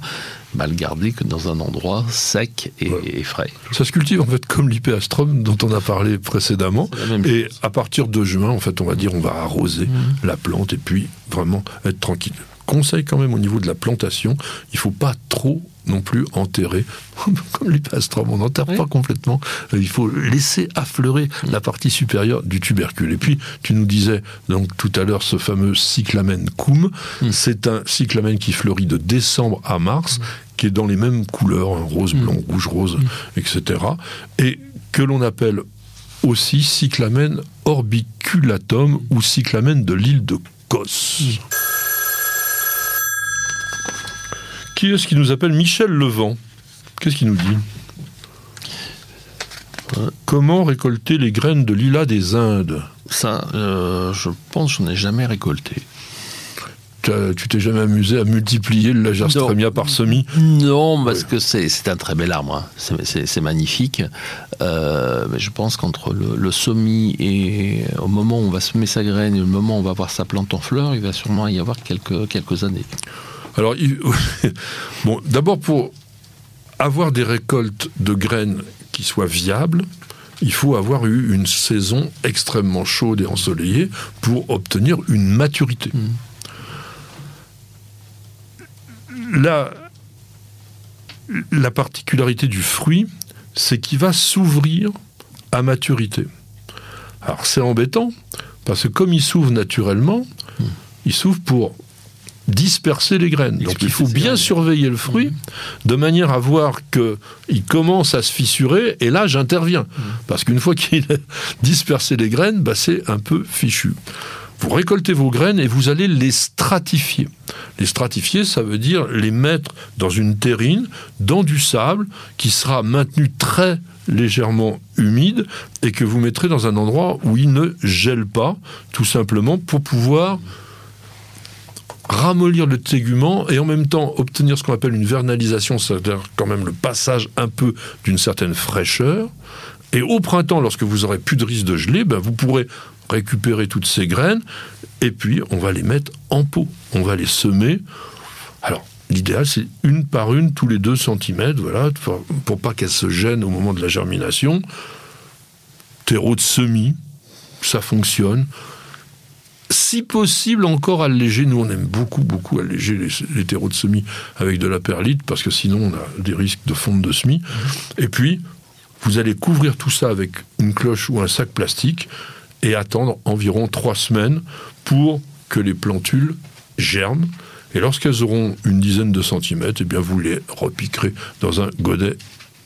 bah, le garder que dans un endroit sec et, frais. Ça se cultive en fait comme l'hypéastrum dont on a parlé précédemment. Et à partir de juin, en fait, on va dire on va arroser mmh. la plante et puis vraiment être tranquille. Conseil quand même au niveau de la plantation, il faut pas trop non plus enterrer, comme les pastrums, on n'enterre pas complètement. Euh, il faut laisser affleurer la partie supérieure du tubercule. Et puis, tu nous disais donc tout à l'heure ce fameux cyclamen cum. Mm. C'est un cyclamen qui fleurit de décembre à mars, mm. qui est dans les mêmes couleurs, rose, mm. blanc, rouge, rose, etc. Et que l'on appelle aussi cyclamen orbiculatum ou cyclamen de l'île de Kos. Qui est-ce qui nous appelle Michel Levent? Qu'est-ce qu'il nous dit? Comment récolter les graines de lilas des Indes? Ça, euh, je pense que je n'en ai jamais récolté. Tu t'es jamais amusé à multiplier le lagerstremia par semis? Non, parce que c'est un très bel arbre. Hein. C'est magnifique. Euh, mais je pense qu'entre le, le, semis et au moment où on va semer sa graine et le moment où on va voir sa plante en fleur, il va sûrement y avoir quelques, quelques années. Alors, bon, d'abord pour avoir des récoltes de graines qui soient viables, il faut avoir eu une saison extrêmement chaude et ensoleillée pour obtenir une maturité. Mmh. La, la particularité du fruit, c'est qu'il va s'ouvrir à maturité. Alors c'est embêtant, parce que comme il s'ouvre naturellement, mmh. il s'ouvre pour disperser les graines. Donc il faut bien surveiller le fruit mhm. de manière à voir qu'il commence à se fissurer et là j'interviens. Mhm. Parce qu'une fois qu'il a dispersé les graines, bah, c'est un peu fichu. Vous récoltez vos graines et vous allez les stratifier. Les stratifier, ça veut dire les mettre dans une terrine, dans du sable, qui sera maintenu très légèrement humide et que vous mettrez dans un endroit où il ne gèle pas, tout simplement pour pouvoir ramollir le tégument et en même temps obtenir ce qu'on appelle une vernalisation, c'est-à-dire quand même le passage un peu d'une certaine fraîcheur. Et au printemps, lorsque vous aurez plus de risque de geler, ben vous pourrez récupérer toutes ces graines et puis on va les mettre en pot. On va les semer. Alors, l'idéal, c'est une par une, tous les deux centimètres, voilà, pour, pour pas qu'elles se gênent au moment de la germination. Terreau de semis, ça fonctionne si possible encore alléger. Nous, on aime beaucoup, beaucoup alléger les, terreaux de semis avec de la perlite parce que sinon, on a des risques de fonte de semis. Mhm. Et puis, vous allez couvrir tout ça avec une cloche ou un sac plastique et attendre environ trois semaines pour que les plantules germent. Et lorsqu'elles auront une dizaine de centimètres, eh bien vous les repiquerez dans un godet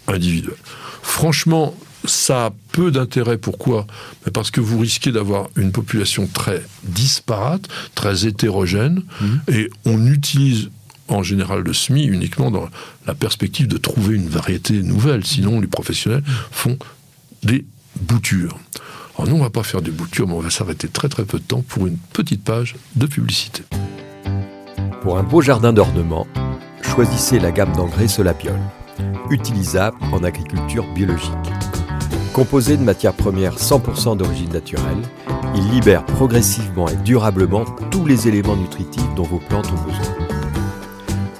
individuel. Franchement, ça a peu d'intérêt. Pourquoi? Parce que vous risquez d'avoir une population très disparate, très hétérogène, mhm. et on utilise en général le SMI uniquement dans la perspective de trouver une variété nouvelle. Sinon, les professionnels font des boutures. Alors nous, on ne va pas faire des boutures, mais on va s'arrêter très très peu de temps pour une petite page de publicité. Pour un beau jardin d'ornement, choisissez la gamme d'engrais Solapiol, utilisable en agriculture biologique. Composé de matières premières 100% d'origine naturelle, il libère progressivement et durablement tous les éléments nutritifs dont vos plantes ont besoin.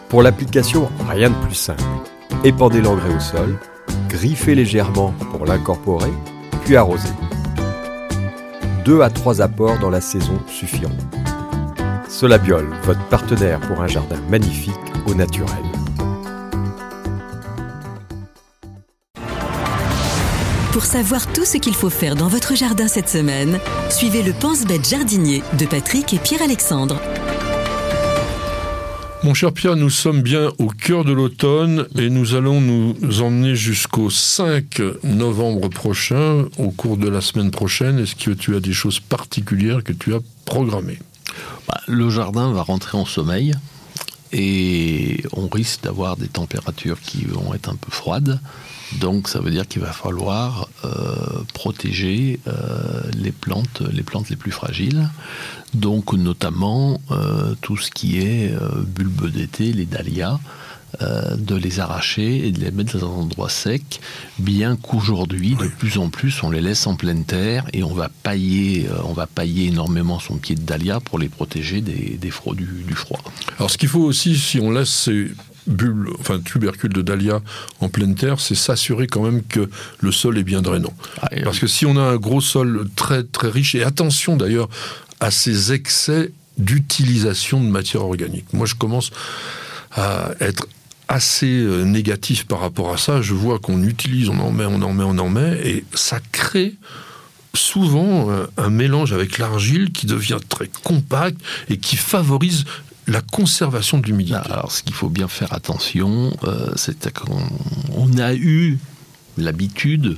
Pour l'application, rien de plus simple. Épandez l'engrais au sol, griffez légèrement pour l'incorporer, puis arrosez. Deux à trois apports dans la saison suffiront. Solabiol, votre partenaire pour un jardin magnifique au naturel. Pour savoir tout ce qu'il faut faire dans votre jardin cette semaine, suivez le pense-bête jardinier de Patrick et Pierre-Alexandre. Mon cher Pierre, nous sommes bien au cœur de l'automne et nous allons nous emmener jusqu'au 5 novembre prochain, au cours de la semaine prochaine. Est-ce que tu as des choses particulières que tu as programmées? Bah, Le jardin va rentrer en sommeil et on risque d'avoir des températures qui vont être un peu froides. Donc ça veut dire qu'il va falloir euh, protéger euh, les plantes, les plantes les plus fragiles. Donc notamment euh, tout ce qui est bulbes d'été, les dahlias, de les arracher et de les mettre dans un endroit sec, bien qu'aujourd'hui, de plus en plus, on les laisse en pleine terre et on va pailler, on va pailler énormément son pied de dahlia pour les protéger des, des du, du, froid. Alors ce qu'il faut aussi, si on laisse ces bulles, enfin tubercules de dahlia en pleine terre, c'est s'assurer quand même que le sol est bien drainant. Ah, Parce que si on a un gros sol très très riche, et attention d'ailleurs à ces excès d'utilisation de matière organique. Moi, je commence à être assez euh, négatif par rapport à ça. Je vois qu'on utilise, on en met, on en met, on en met, et ça crée souvent euh, un mélange avec l'argile qui devient très compact et qui favorise la conservation de l'humidité. Alors, ce qu'il faut bien faire attention, euh, c'est qu'on on a eu l'habitude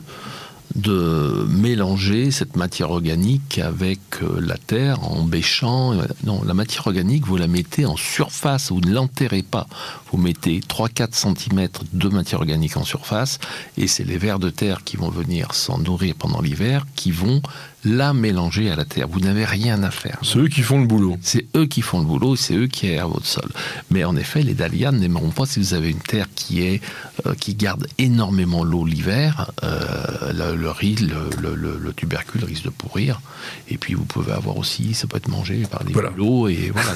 de mélanger cette matière organique avec euh, la terre en bêchant. Non, la matière organique, vous la mettez en surface, vous ne l'enterrez pas. Vous mettez 3-4 cm de matière organique en surface et c'est les vers de terre qui vont venir s'en nourrir pendant l'hiver qui vont la mélanger à la terre. Vous n'avez rien à faire. C'est eux qui font le boulot. C'est eux qui font le boulot, c'est eux qui aèrent votre sol. Mais en effet, les dahlias n'aimeront pas si vous avez une terre qui est euh, qui garde énormément l'eau l'hiver. Euh, le, le, riz, le, le, le, tubercule risque de pourrir. Et puis vous pouvez avoir aussi, ça peut être mangé par les Voilà. boulots et voilà.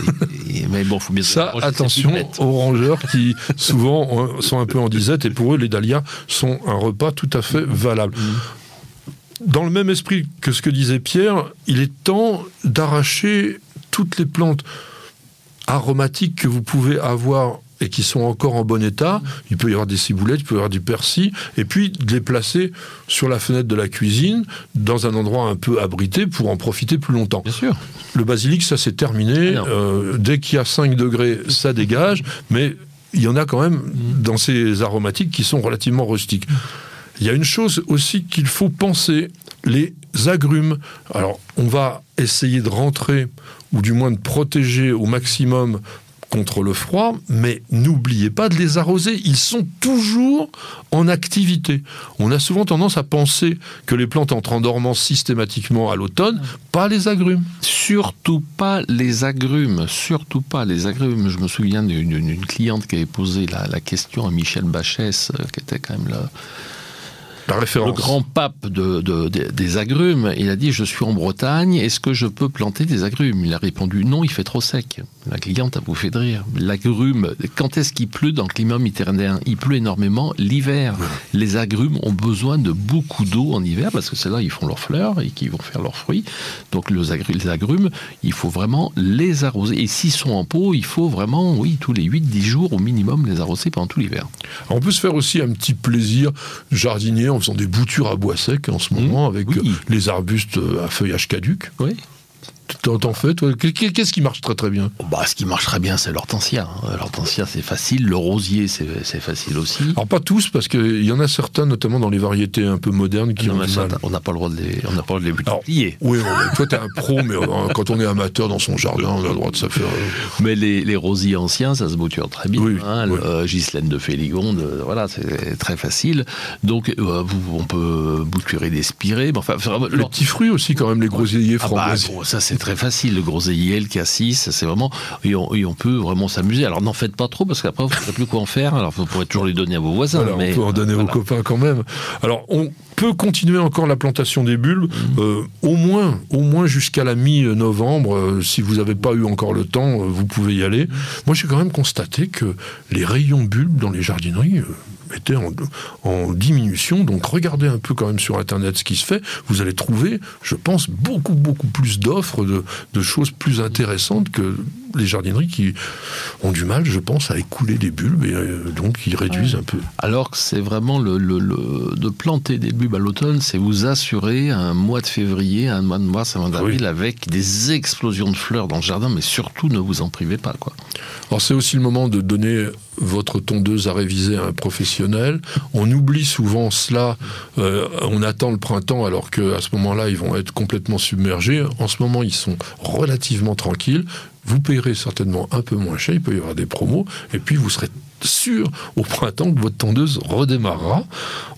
et- et- mais bon, faut bien Ça, attention aux rangeurs qui souvent sont un peu en disette et pour eux, les dahlias sont un repas tout à fait valable. Dans le même esprit que ce que disait Pierre, il est temps d'arracher toutes les plantes aromatiques que vous pouvez avoir et qui sont encore en bon état. Il peut y avoir des ciboulettes, il peut y avoir du persil, et puis de les placer sur la fenêtre de la cuisine, dans un endroit un peu abrité pour en profiter plus longtemps. Bien sûr. Le basilic, ça c'est terminé. Ah. Euh, dès qu'il y a 5 degrés, ça dégage. Mais il y en a quand même dans ces aromatiques qui sont relativement rustiques. Il y a une chose aussi qu'il faut penser, les agrumes. Alors, on va essayer de rentrer, ou du moins de protéger au maximum contre le froid, mais n'oubliez pas de les arroser. Ils sont toujours en activité. On a souvent tendance à penser que les plantes entrent en dormance systématiquement à l'automne, pas les agrumes. Surtout pas les agrumes, surtout pas les agrumes. Je me souviens d'une cliente qui avait posé la, question à Michel Bachès, euh, qui était quand même le, Référence. le grand pape de, de- de- des agrumes. Il a dit Je suis en Bretagne, est-ce que je peux planter des agrumes? Il a répondu Non, il fait trop sec. La cliente a bouffé de rire. L'agrume, quand est-ce qu'il pleut dans le climat méditerranéen? Il pleut énormément l'hiver. Les agrumes ont besoin de beaucoup d'eau en hiver parce que c'est là ils font leurs fleurs et qu'ils vont faire leurs fruits. Donc les agrumes, les agrumes, il faut vraiment les arroser. Et s'ils sont en pot, il faut vraiment, oui, tous les 8-10 jours au minimum les arroser pendant tout l'hiver. On peut se faire aussi un petit plaisir jardinier en faisant des boutures à bois sec en ce moment avec oui. euh, les arbustes euh, à feuillage caduc. Oui. T'en fais, toi Qu'est- Qu'est-ce qui marche très très bien? Bah, ce qui marche très bien, c'est l'hortensia. hein. L'hortensia, c'est facile. Le rosier, c'est c'est facile aussi. Alors pas tous, parce qu'il y en a certains, notamment dans les variétés un peu modernes, qui Non, ont mais du ça, mal. on n'a pas le droit de les, on n'a pas le droit de les. Oui, on- toi t'es un pro, mais euh, quand on est amateur dans son jardin, on a le droit de se faire... euh, Mais les, les rosiers anciens, ça se bouture très bien. Oui, hein. oui. Le, euh, Ghislaine de Féligonde, voilà, c'est très facile. Donc, euh, vous- on peut bouturer des spirées. Mais enfin, vraiment, Les petits fruits aussi, quand même, les groseilliers, Ah bah, framboisiers. ça c'est très facile, le groseillier, le cassis, c'est vraiment et on, et on peut vraiment s'amuser. Alors n'en faites pas trop parce qu'après vous ne saurez plus quoi en faire. Alors vous pourrez toujours les donner à vos voisins. Voilà, mais on peut en donner aux copains quand même. Alors, on peut continuer encore la plantation des bulbes, Mhm. euh, au moins, au moins jusqu'à la mi-novembre. Euh, si vous n'avez pas eu encore le temps, euh, vous pouvez y aller. Mhm. Moi, j'ai quand même constaté que les rayons bulbes dans les jardineries étaient en, diminution. Donc, regardez un peu quand même sur Internet ce qui se fait. Vous allez trouver, je pense, beaucoup, beaucoup plus d'offres de choses plus intéressantes que les jardineries qui ont du mal, je pense, à écouler des bulbes et euh, donc ils réduisent un peu. Alors que c'est vraiment le, le- le- de planter des bulbes à l'automne, c'est vous assurer un mois de février, un mois de mars, un mois d'avril Oui. avec des explosions de fleurs dans le jardin, mais surtout ne vous en privez pas. Quoi. Alors c'est aussi le moment de donner votre tondeuse à réviser à un professionnel. On oublie souvent cela. euh, on attend le printemps alors qu'à ce moment-là, ils vont être complètement submergés. En ce moment, ils sont relativement tranquilles. Vous payerez certainement un peu moins cher. Il peut y avoir des promos. Et puis, vous serez sûr au printemps que votre tondeuse redémarrera.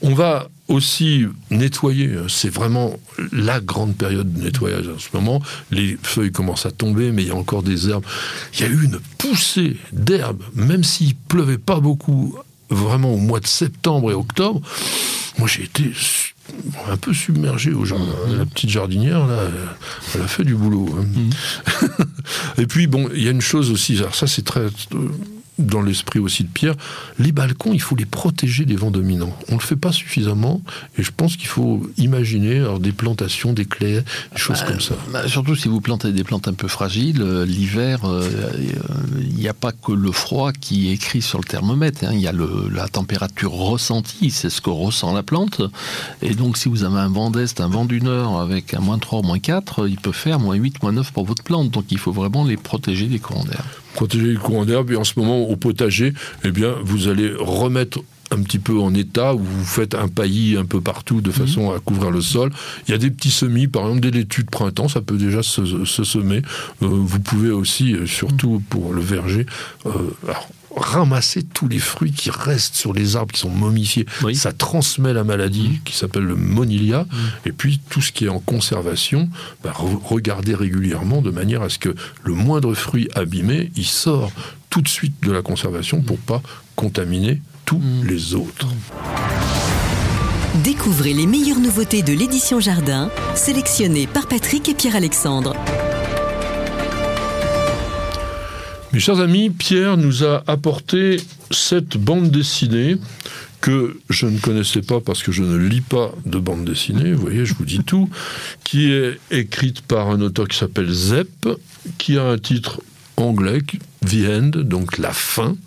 On va aussi nettoyer. C'est vraiment la grande période de nettoyage en ce moment. Les feuilles commencent à tomber, mais il y a encore des herbes. Il y a eu une poussée d'herbes, même s'il pleuvait pas beaucoup, vraiment au mois de septembre et octobre. Moi, j'ai été un peu submergé au jardin. La petite jardinière, là, elle a fait du boulot. hein. Et puis, bon, il y a une chose aussi, alors ça, c'est très. Euh, dans l'esprit aussi de Pierre, les balcons, il faut les protéger des vents dominants. On ne le fait pas suffisamment et je pense qu'il faut imaginer alors, des plantations, des clés, des choses Bah, comme ça. bah, surtout si vous plantez des plantes un peu fragiles, euh, l'hiver, euh, il n'y a pas que le froid qui est écrit sur le thermomètre. hein. Il y a le- la température ressentie, c'est ce que ressent la plante. Et donc, si vous avez un vent d'est, un vent du nord avec un moins 3, moins 4, il peut faire moins 8, moins 9 pour votre plante. Donc, il faut vraiment les protéger des courants d'air. Protéger les courants d'herbe. Et en ce moment, au potager, eh bien, vous allez remettre un petit peu en état, où vous faites un paillis un peu partout de façon à couvrir le sol. Il y a des petits semis, par exemple des laitues de printemps, ça peut déjà se, se semer. Euh, vous pouvez aussi, euh, surtout pour le verger, euh, alors, ramasser tous les fruits qui restent sur les arbres qui sont momifiés. Oui. Ça transmet la maladie qui s'appelle le monilia. Et puis tout ce qui est en conservation, bah, re- regardez régulièrement de manière à ce que le moindre fruit abîmé, il sort tout de suite de la conservation pour pas contaminer tous les autres. Découvrez les meilleures nouveautés de l'édition Jardin, sélectionnées par Patrick et Pierre-Alexandre. Mes chers amis, Pierre nous a apporté cette bande dessinée que je ne connaissais pas parce que je ne lis pas de bande dessinée, vous voyez, je vous dis tout, qui est écrite par un auteur qui s'appelle Zepp, qui a un titre anglais, The End, donc la fin,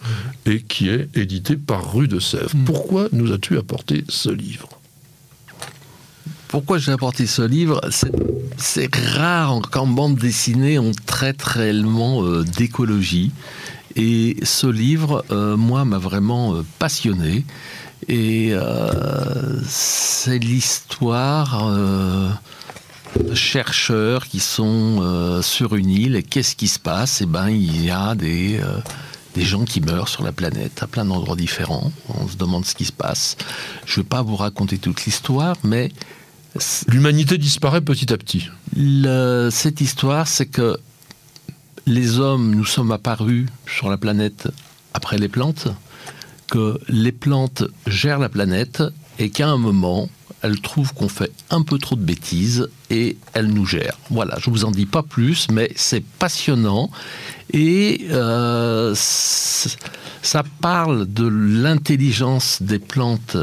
et qui est édité par Rue de Sèvres. Pourquoi nous as-tu apporté ce livre? Pourquoi j'ai apporté ce livre C'est- rare qu'en bande dessinée on traite réellement euh, d'écologie. Et ce livre, euh, moi, m'a vraiment euh, passionné. Et c'est l'histoire chercheurs qui sont sur une île. Et qu'est-ce qui se passe? Eh ben, il y a des, des gens qui meurent sur la planète à plein d'endroits différents. On se demande ce qui se passe. Je ne vais pas vous raconter toute l'histoire, mais L'humanité disparaît petit à petit. cette histoire, c'est que les hommes, nous sommes apparus sur la planète après les plantes, que les plantes gèrent la planète et qu'à un moment, elles trouvent qu'on fait un peu trop de bêtises et elles nous gèrent. Voilà, je vous en dis pas plus, mais c'est passionnant et euh, ça parle de l'intelligence des plantes,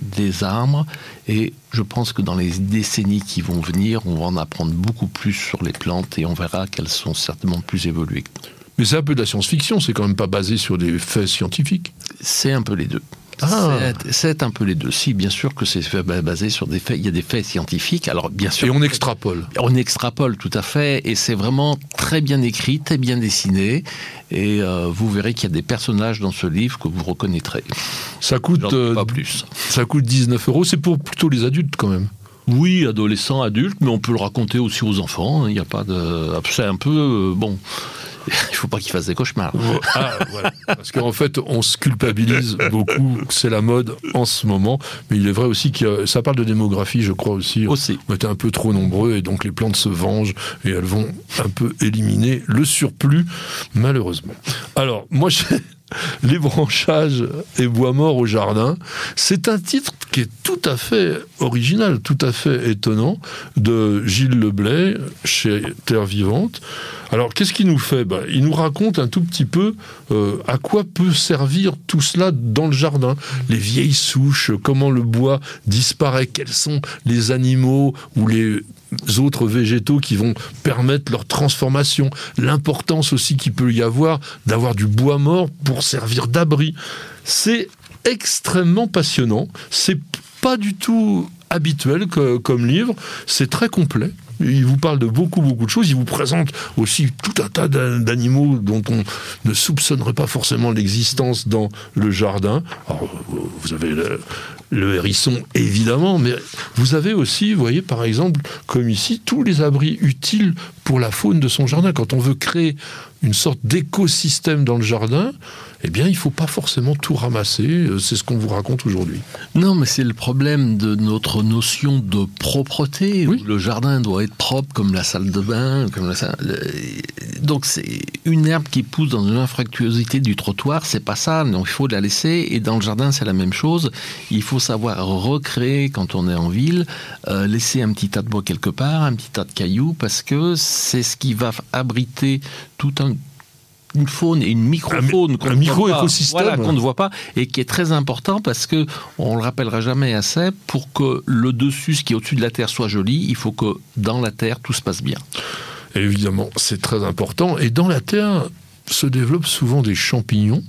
des arbres et je pense que dans les décennies qui vont venir, on va en apprendre beaucoup plus sur les plantes et on verra qu'elles sont certainement plus évoluées. Mais c'est un peu de la science-fiction, c'est quand même pas basé sur des faits scientifiques. C'est un peu les deux. Ah. C'est- un peu les deux. Si, bien sûr que c'est basé sur des faits. Il y a des faits scientifiques. Alors, bien sûr. Et on extrapole. On extrapole tout à fait, et c'est vraiment très bien écrit, très bien dessiné, et euh, vous verrez qu'il y a des personnages dans ce livre que vous reconnaîtrez. Ça coûte, dis euh, pas plus. ça coûte 19 euros, c'est pour plutôt les adultes quand même. Oui, adolescents, adultes, mais on peut le raconter aussi aux enfants. hein. Il n'y a pas de. C'est un peu euh, bon. Il faut pas qu'ils fassent des cauchemars. Ah, voilà. Parce qu'en fait, on se culpabilise beaucoup. C'est la mode en ce moment. Mais il est vrai aussi que ça parle de démographie, je crois aussi. Aussi. On était un peu trop nombreux et donc les plantes se vengent et elles vont un peu éliminer le surplus, malheureusement. Alors, moi, j'ai Les branchages et bois morts au jardin. C'est un titre qui est tout à fait original, tout à fait étonnant, de Gilles Leblay chez Terre Vivante. Alors, qu'est-ce qu'il nous fait? Ben, Il nous raconte un tout petit peu euh, à quoi peut servir tout cela dans le jardin. Les vieilles souches, comment le bois disparaît, quels sont les animaux ou les autres végétaux qui vont permettre leur transformation, l'importance aussi qu'il peut y avoir d'avoir du bois mort pour servir d'abri. C'est extrêmement passionnant, c'est pas du tout habituel comme livre, c'est très complet. Il vous parle de beaucoup, beaucoup de choses. Il vous présente aussi tout un tas d'an- d'animaux dont on ne soupçonnerait pas forcément l'existence dans le jardin. Alors, vous avez le hérisson, évidemment, mais vous avez aussi, vous voyez, par exemple, comme ici, tous les abris utiles pour la faune de son jardin. Quand on veut créer une sorte d'écosystème dans le jardin, eh bien, il ne faut pas forcément tout ramasser. Euh, C'est ce qu'on vous raconte aujourd'hui. Non, mais c'est le problème de notre notion de propreté. Oui. où Le jardin doit être propre comme la salle de bain. Comme la salle- le- Donc c'est une herbe qui pousse dans une infractuosité du trottoir, c'est pas ça. Donc il faut la laisser. Et dans le jardin, c'est la même chose. Il faut savoir recréer quand on est en ville, euh, laisser un petit tas de bois quelque part, un petit tas de cailloux, parce que c'est ce qui va abriter tout un une faune et une microfaune un, micro-écosystème qu'on ne voit pas et qui est très important parce que on le rappellera jamais assez pour que le dessus, ce qui est au-dessus de la terre, soit joli. Il faut que dans la terre tout se passe bien. évidemment, c'est très important. Et dans la terre, se développent souvent des champignons.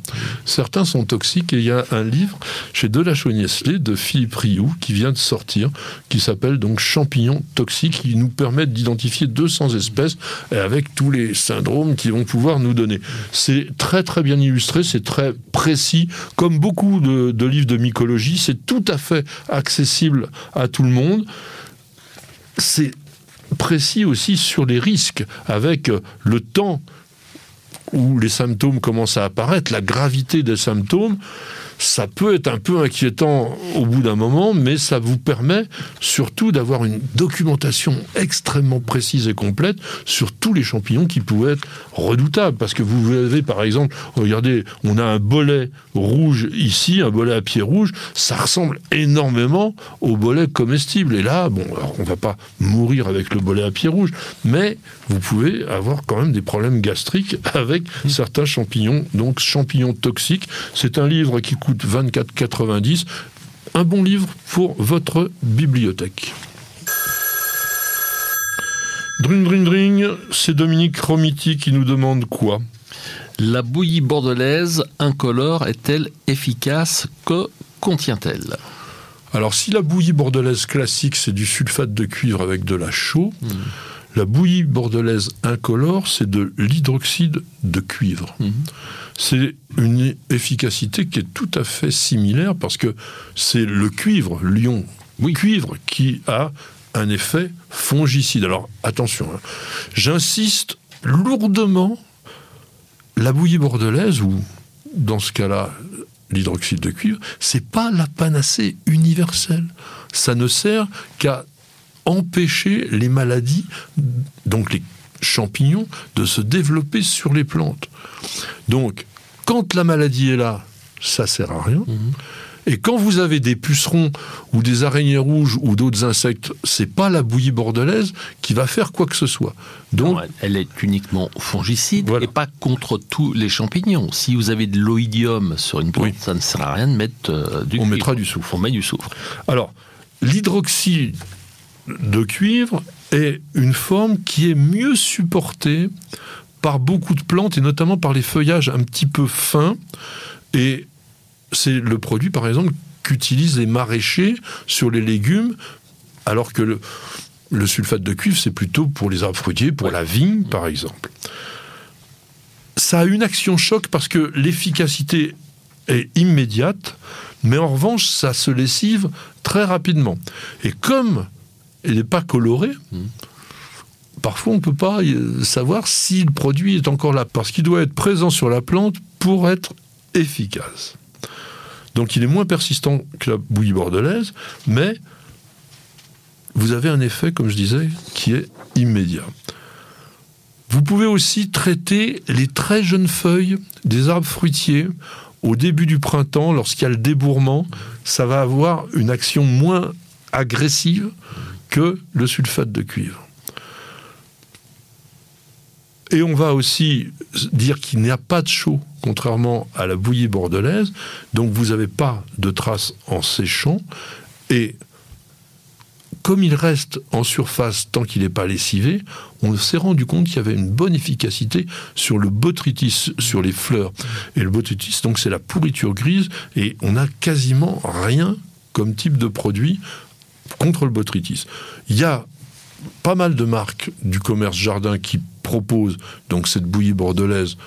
Certains sont toxiques et il y a un livre chez Delachaux-Niestlé de Philippe Rioux qui vient de sortir, qui s'appelle donc Champignons toxiques, qui nous permettent d'identifier 200 espèces avec tous les syndromes qu'ils vont pouvoir nous donner. C'est très très bien illustré, c'est très précis, comme beaucoup de livres de mycologie, c'est tout à fait accessible à tout le monde. C'est précis aussi sur les risques, avec le temps où les symptômes commencent à apparaître, la gravité des symptômes, ça peut être un peu inquiétant au bout d'un moment, mais ça vous permet surtout d'avoir une documentation extrêmement précise et complète sur tous les champignons qui pouvaient être redoutables. Parce que vous avez, par exemple, regardez, on a un bolet rouge ici, un bolet à pied rouge, ça ressemble énormément au bolet comestible. Et là, bon, on va pas mourir avec le bolet à pied rouge, mais vous pouvez avoir quand même des problèmes gastriques avec certains champignons. Donc, champignons toxiques, c'est un livre qui coûte 24,90. Un bon livre pour votre bibliothèque. Dring, dring, dring, c'est Dominique Romiti qui nous demande quoi? La bouillie bordelaise incolore est-elle efficace? Que contient-elle? Alors si la bouillie bordelaise classique c'est du sulfate de cuivre avec de la chaux, hmm. La bouillie bordelaise incolore c'est de l'hydroxyde de cuivre. Hmm c'est une efficacité qui est tout à fait similaire parce que c'est le cuivre, l'ion oui. cuivre, qui a un effet fongicide. Alors attention, hein. j'insiste lourdement, la bouillie bordelaise, ou dans ce cas-là, l'hydroxyde de cuivre, c'est pas la panacée universelle. Ça ne sert qu'à empêcher les maladies, donc les champignons de se développer sur les plantes. Donc, quand la maladie est là, ça sert à rien. Mhm. Et quand vous avez des pucerons ou des araignées rouges ou d'autres insectes, c'est pas la bouillie bordelaise qui va faire quoi que ce soit. Donc, elle est uniquement fongicide et pas contre tous les champignons. Si vous avez de l'oïdium sur une plante, ça ne sert à rien de mettre euh, du. On mettra du soufre. On met du soufre. Alors, l'hydroxyde de cuivre est une forme qui est mieux supportée par beaucoup de plantes et notamment par les feuillages un petit peu fins. Et c'est le produit, par exemple, qu'utilisent les maraîchers sur les légumes, alors que le, sulfate de cuivre, c'est plutôt pour les arbres fruitiers, pour la vigne, par exemple. Ça a une action choc parce que l'efficacité est immédiate, mais en revanche, ça se lessive très rapidement. Et comme il n'est pas coloré, parfois on ne peut pas euh, savoir si le produit est encore là, parce qu'il doit être présent sur la plante pour être efficace. Donc il est moins persistant que la bouillie bordelaise, mais vous avez un effet, comme je disais, qui est immédiat. Vous pouvez aussi traiter les très jeunes feuilles des arbres fruitiers au début du printemps, lorsqu'il y a le débourrement, ça va avoir une action moins agressive que le sulfate de cuivre. Et on va aussi dire qu'il n'y a pas de chaud, contrairement à la bouillie bordelaise, donc vous n'avez pas de traces en séchant, et comme il reste en surface tant qu'il n'est pas lessivé, on s'est rendu compte qu'il y avait une bonne efficacité sur le botrytis, sur les fleurs. Et le botrytis, donc c'est la pourriture grise, et on n'a quasiment rien comme type de produit contre le botrytis. Il y a pas mal de marques du commerce jardin qui proposent donc cette bouillie bordelaise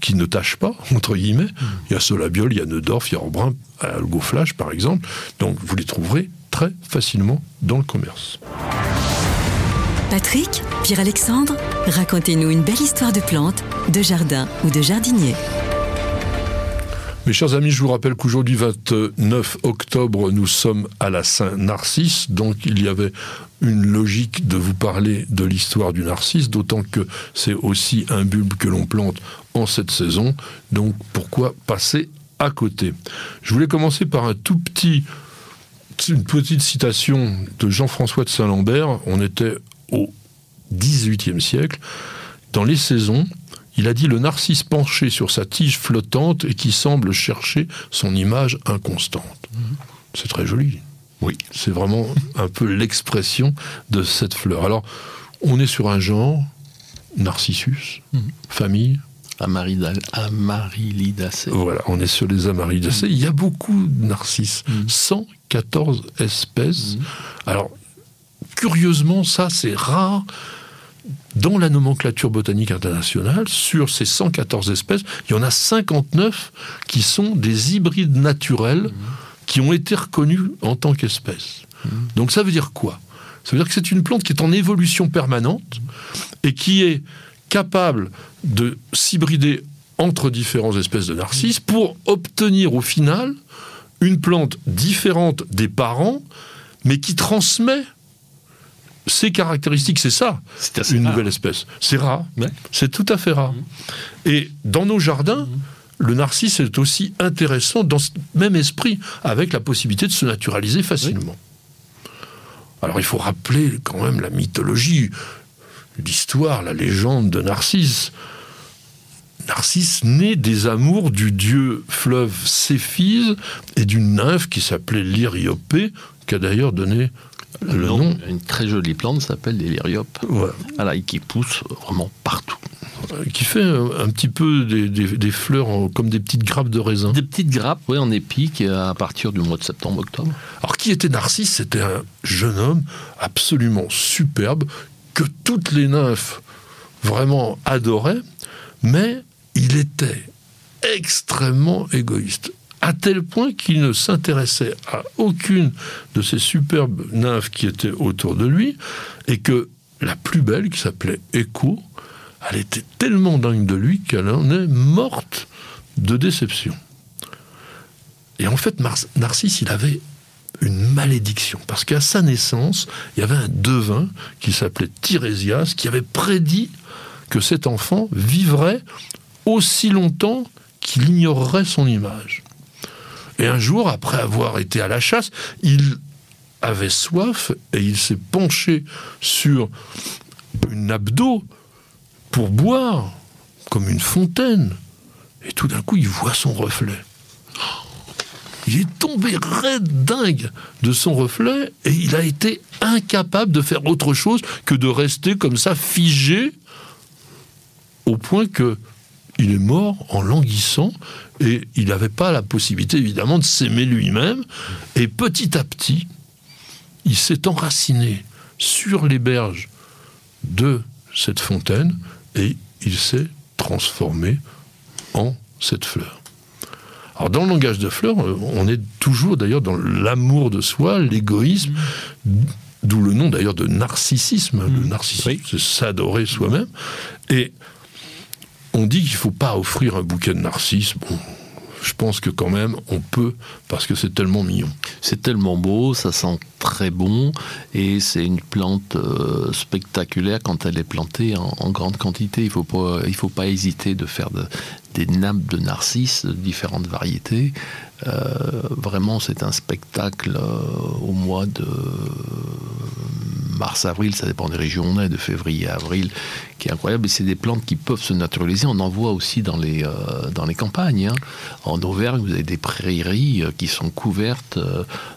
qui ne tâche pas, entre guillemets. Il y a Solabiol, il y a Neudorf, il y a Orbrun, Algo Flash par exemple. Donc vous les trouverez très facilement dans le commerce. Patrick, Pierre-Alexandre, racontez-nous une belle histoire de plantes, de jardin ou de jardinier. Mes chers amis, je vous rappelle qu'aujourd'hui, 29 octobre, nous sommes à la Saint-Narcisse, donc il y avait une logique de vous parler de l'histoire du narcisse, d'autant que c'est aussi un bulbe que l'on plante en cette saison, donc pourquoi passer à côté? Je voulais commencer par un tout petit, une petite citation de Jean-François de Saint-Lambert, on était au XVIIIe siècle, dans les saisons, Il a dit le narcisse penché sur sa tige flottante et qui semble chercher son image inconstante. Mhm. C'est très joli. Oui, c'est vraiment un peu l'expression de cette fleur. Alors, on est sur un genre, Narcissus, mhm. famille, Amarylidacées. Voilà, on est sur les Amarylidacées. Il y a beaucoup de narcisses. 114 mm. espèces. Alors, curieusement, ça, c'est rare. Dans la nomenclature botanique internationale, sur ces 114 espèces, il y en a 59 qui sont des hybrides naturels mm. qui ont été reconnus en tant qu'espèces. Donc ça veut dire quoi? Ça veut dire que c'est une plante qui est en évolution permanente et qui est capable de s'hybrider entre différentes espèces de narcisses pour obtenir au final une plante différente des parents, mais qui transmet ses caractéristiques. C'est ça, une nouvelle espèce. C'est rare, c'est tout à fait rare. Mmh. Et dans nos jardins, mmh. le narcisse est aussi intéressant dans ce même esprit, avec la possibilité de se naturaliser facilement. Alors il faut rappeler quand même la mythologie l'histoire, la légende de Narcisse. Narcisse naît des amours du dieu fleuve Céphise et d'une nymphe qui s'appelait Lyriopée, qui a d'ailleurs donné le, nom, Une très jolie plante s'appelle l'Illyriope. Voilà, et qui pousse vraiment partout. Qui fait un, petit peu des, fleurs comme des petites grappes de raisin. Des petites grappes, oui, en épique à partir du mois de septembre-octobre. Alors, qui était Narcisse C'était un jeune homme absolument superbe que toutes les nymphes vraiment adoraient, mais il était extrêmement égoïste, à tel point qu'il ne s'intéressait à aucune de ces superbes nymphes qui étaient autour de lui, et que la plus belle, qui s'appelait Écho, elle était tellement dingue de lui qu'elle en est morte de déception. Et en fait, Narcisse, il avait une malédiction. Parce qu'à sa naissance, il y avait un devin qui s'appelait Tirésias, qui avait prédit que cet enfant vivrait aussi longtemps qu'il ignorerait son image. Et un jour, après avoir été à la chasse, il avait soif et il s'est penché sur une nappe d'eau pour boire, comme une fontaine. Et tout d'un coup, il voit son reflet. Il est tombé raide dingue de son reflet et il a été incapable de faire autre chose que de rester comme ça figé au point que il est mort en languissant et il n'avait pas la possibilité évidemment de s'aimer lui-même et petit à petit il s'est enraciné sur les berges de cette fontaine et il s'est transformé en cette fleur. Alors dans le langage de fleurs, on est toujours d'ailleurs dans l'amour de soi, l'égoïsme, d'où le nom d'ailleurs de narcissisme. Le mm. narcissisme, c'est s'adorer soi-même. Et on dit qu'il ne faut pas offrir un bouquet de narcisses. Bon, je pense que quand même on peut parce que c'est tellement mignon. C'est tellement beau, ça sent très bon et c'est une plante euh, spectaculaire quand elle est plantée en, grande quantité. Il faut faut pas hésiter de faire des nappes de narcisses de différentes variétés. Euh, vraiment, c'est un spectacle euh, au mois de mars-avril, ça dépend des régions on est, de février-avril, qui est incroyable. Et c'est des plantes qui peuvent se naturaliser. On en voit aussi dans les, euh, dans les campagnes. Hein. En Auvergne, vous avez des prairies qui sont couvertes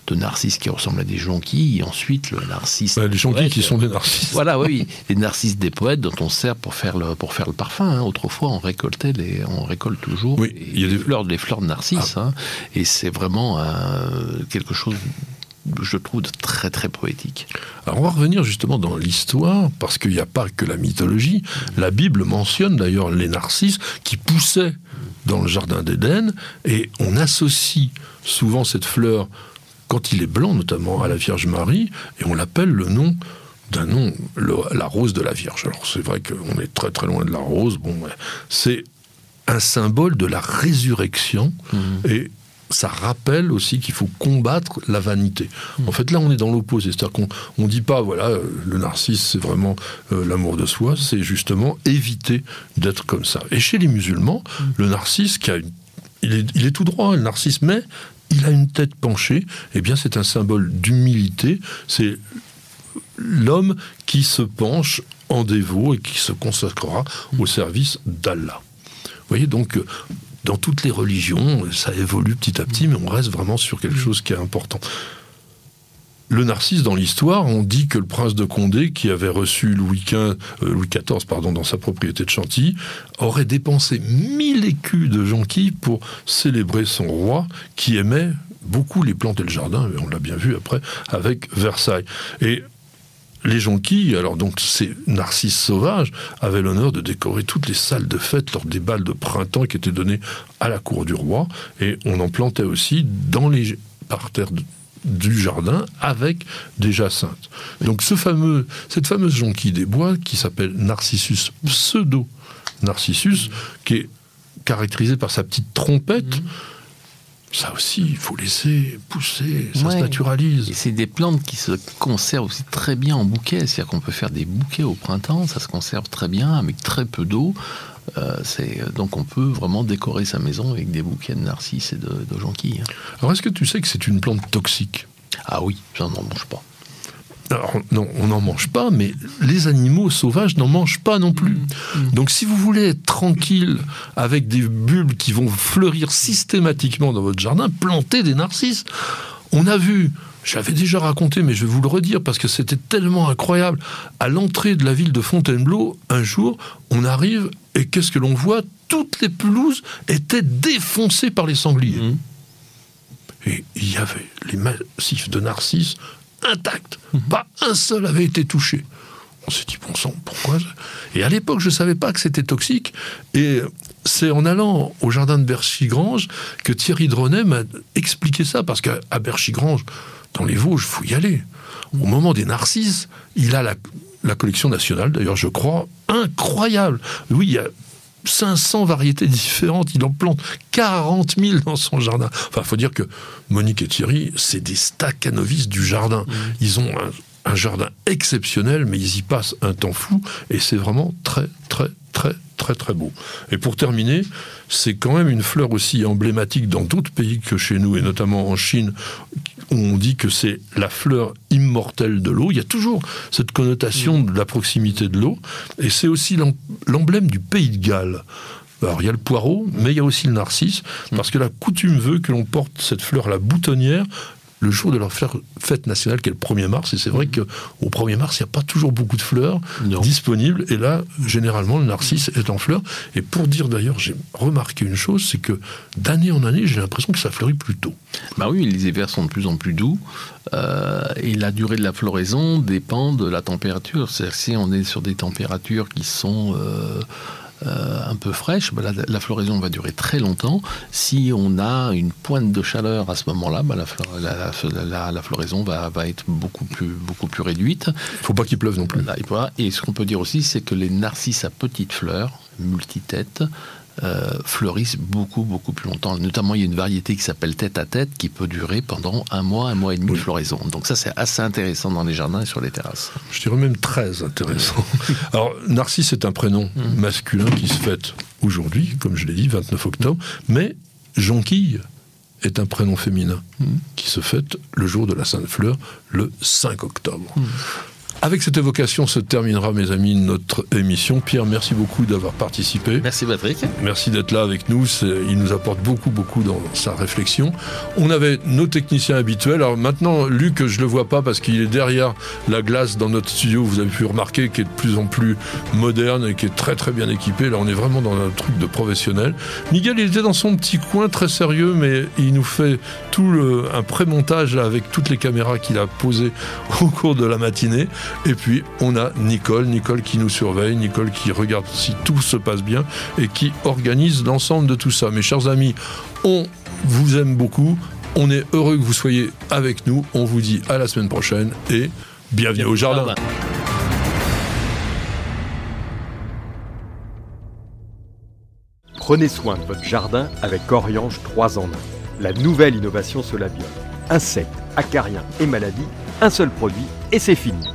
de narcisses qui ressemblent à des jonquilles. Et ensuite, le narcisse. les jonquilles qui sont des narcisses. Voilà, oui. les narcisses des poètes dont on sert pour faire le, pour faire le parfum. Hein. Autrefois, on récoltait les, on récolte toujours oui, il y a des... fleurs, les fleurs de narcisses. Ah. Hein. Et c'est vraiment quelque chose je trouve, très très poétique. Alors on va revenir justement dans l'histoire, parce qu'il n'y a pas que la mythologie. La Bible mentionne d'ailleurs les narcisses qui poussaient dans le jardin d'Éden, et on associe souvent cette fleur, quand il est blanc notamment, à la Vierge Marie, et on l'appelle le nom d'un nom, la rose de la Vierge. Alors c'est vrai qu'on est très très loin de la rose, bon, c'est un symbole de la résurrection, mmh. et ça rappelle aussi qu'il faut combattre la vanité. Hmm. En fait, là, on est dans l'opposé. C'est-à-dire qu'on ne dit pas, voilà, euh, le narcisse, c'est vraiment euh, l'amour de soi, c'est justement éviter d'être comme ça. Et chez les musulmans, hmm. le narcisse, qui a il, est, tout droit, le narcisse, mais il a une tête penchée, eh bien, c'est un symbole d'humilité, c'est l'homme qui se penche en dévot et qui se consacrera au service d'Allah. Vous voyez, donc, dans toutes les religions, ça évolue petit à petit, mais on reste vraiment sur quelque chose qui est important. Le narcisse, dans l'histoire, on dit que le prince de Condé, qui avait reçu Louis, XV, euh, Louis XIV pardon, dans sa propriété de Chantilly, aurait dépensé mille écus de jonquilles pour célébrer son roi, qui aimait beaucoup les plantes et le jardin, on l'a bien vu après, avec Versailles. Et les jonquilles, alors donc ces narcisses sauvages, avaient l'honneur de décorer toutes les salles de fête lors des balles de printemps qui étaient données à la cour du roi, et on en plantait aussi dans les parterres du jardin avec des jacinthes. Donc ce fameux, cette fameuse jonquille des bois qui s'appelle Narcissus pseudo Narcissus, qui est caractérisée par sa petite trompette, mhm. Ça aussi, il faut laisser pousser, ça se naturalise. Et c'est des plantes qui se conservent aussi très bien en bouquet. C'est-à-dire qu'on peut faire des bouquets au printemps, ça se conserve très bien avec très peu d'eau. Euh, donc on peut vraiment décorer sa maison avec des bouquets de narcisses et de, de jonquilles. Alors est-ce que tu sais que c'est une plante toxique? Ah oui, n'en mange pas. Alors, non, on n'en mange pas, mais les animaux sauvages n'en mangent pas non plus. Mmh, mmh. Donc, si vous voulez être tranquille avec des bulbes qui vont fleurir systématiquement dans votre jardin, plantez des narcisses. On a vu, j'avais déjà raconté, mais je vais vous le redire parce que c'était tellement incroyable. À l'entrée de la ville de Fontainebleau, un jour, on arrive et qu'est-ce que l'on voit? Toutes les pelouses étaient défoncées par les sangliers. Mmh. Et il y avait les massifs de narcisses intact. Pas un seul avait été touché. On s'est dit, bon sang, pourquoi Et à l'époque, je ne savais pas que c'était toxique. Et c'est en allant au jardin de Berchigrange que Thierry Dronet m'a expliqué ça. Parce qu'à Berchigrange, dans les Vosges, il faut y aller. Au moment des narcisses, il a la, la collection nationale, d'ailleurs, je crois, incroyable. Oui, il y a 500 variétés différentes, il en plante 40 000 dans son jardin. Enfin, il faut dire que Monique et Thierry, c'est des staccanovistes du jardin. Mmh. Ils ont un, jardin exceptionnel, mais ils y passent un temps fou, et c'est vraiment très, très, très, très, très beau. Et pour terminer, c'est quand même une fleur aussi emblématique dans d'autres pays que chez nous, et notamment en Chine, on dit que c'est la fleur immortelle de l'eau. Il y a toujours cette connotation de la proximité de l'eau. Et c'est aussi l'emblème du pays de Galles. Alors il y a le poireau, mais il y a aussi le narcisse, parce que la coutume veut que l'on porte cette fleur, la boutonnière, le jour de leur fête nationale, qui est le 1er mars. Et c'est vrai mhm. qu'au 1er mars, il n'y a pas toujours beaucoup de fleurs disponibles. Et là, généralement, le narcisse est en fleurs. Et pour dire d'ailleurs, j'ai remarqué une chose, c'est que d'année en année, j'ai l'impression que ça fleurit plus tôt. Bah oui, les hivers sont de plus en plus doux. Euh, et la durée de la floraison dépend de la température. C'est-à-dire si on est sur des températures qui sont... Euh, un peu fraîche, bah, la, floraison va durer très longtemps. Si on a une pointe de chaleur à ce moment-là, bah, la, floraison va, être beaucoup plus, beaucoup plus réduite. Il ne faut pas qu'il pleuve non plus. Et ce qu'on peut dire aussi, c'est que les narcisses à petites fleurs, multitêtes, euh, fleurissent beaucoup, beaucoup plus longtemps. Notamment, il y a une variété qui s'appelle tête à tête qui peut durer pendant un mois, un mois et demi de floraison. Donc ça, c'est assez intéressant dans les jardins et sur les terrasses. Je dirais même très intéressant. Alors, Narcisse est un prénom mm. masculin qui se fête aujourd'hui, comme je l'ai dit, 29 octobre, mais Jonquille est un prénom féminin mm. qui se fête le jour de la Sainte Fleur, le 5 octobre. Mm. Avec cette évocation se terminera, mes amis, notre émission. Pierre, merci beaucoup d'avoir participé. Merci Patrick. Merci d'être là avec nous. Il nous apporte beaucoup, beaucoup dans sa réflexion. On avait nos techniciens habituels. Alors maintenant, Luc, je le vois pas parce qu'il est derrière la glace dans notre studio. Vous avez pu remarquer qu'il est de plus en plus moderne et qui est très, très bien équipé. Là, on est vraiment dans un truc de professionnel. Miguel, il était dans son petit coin très sérieux, mais il nous fait tout le, un pré-montage avec toutes les caméras qu'il a posées au cours de la matinée. Et puis, on a Nicole, Nicole qui nous surveille, Nicole qui regarde si tout se passe bien et qui organise l'ensemble de tout ça. Mes chers amis, on vous aime beaucoup. On est heureux que vous soyez avec nous. On vous dit à la semaine prochaine et bienvenue au jardin. Prenez soin de votre jardin avec Oriange 3 en 1. La nouvelle innovation Solabiol. Insectes, acariens et maladies, un seul produit et c'est fini.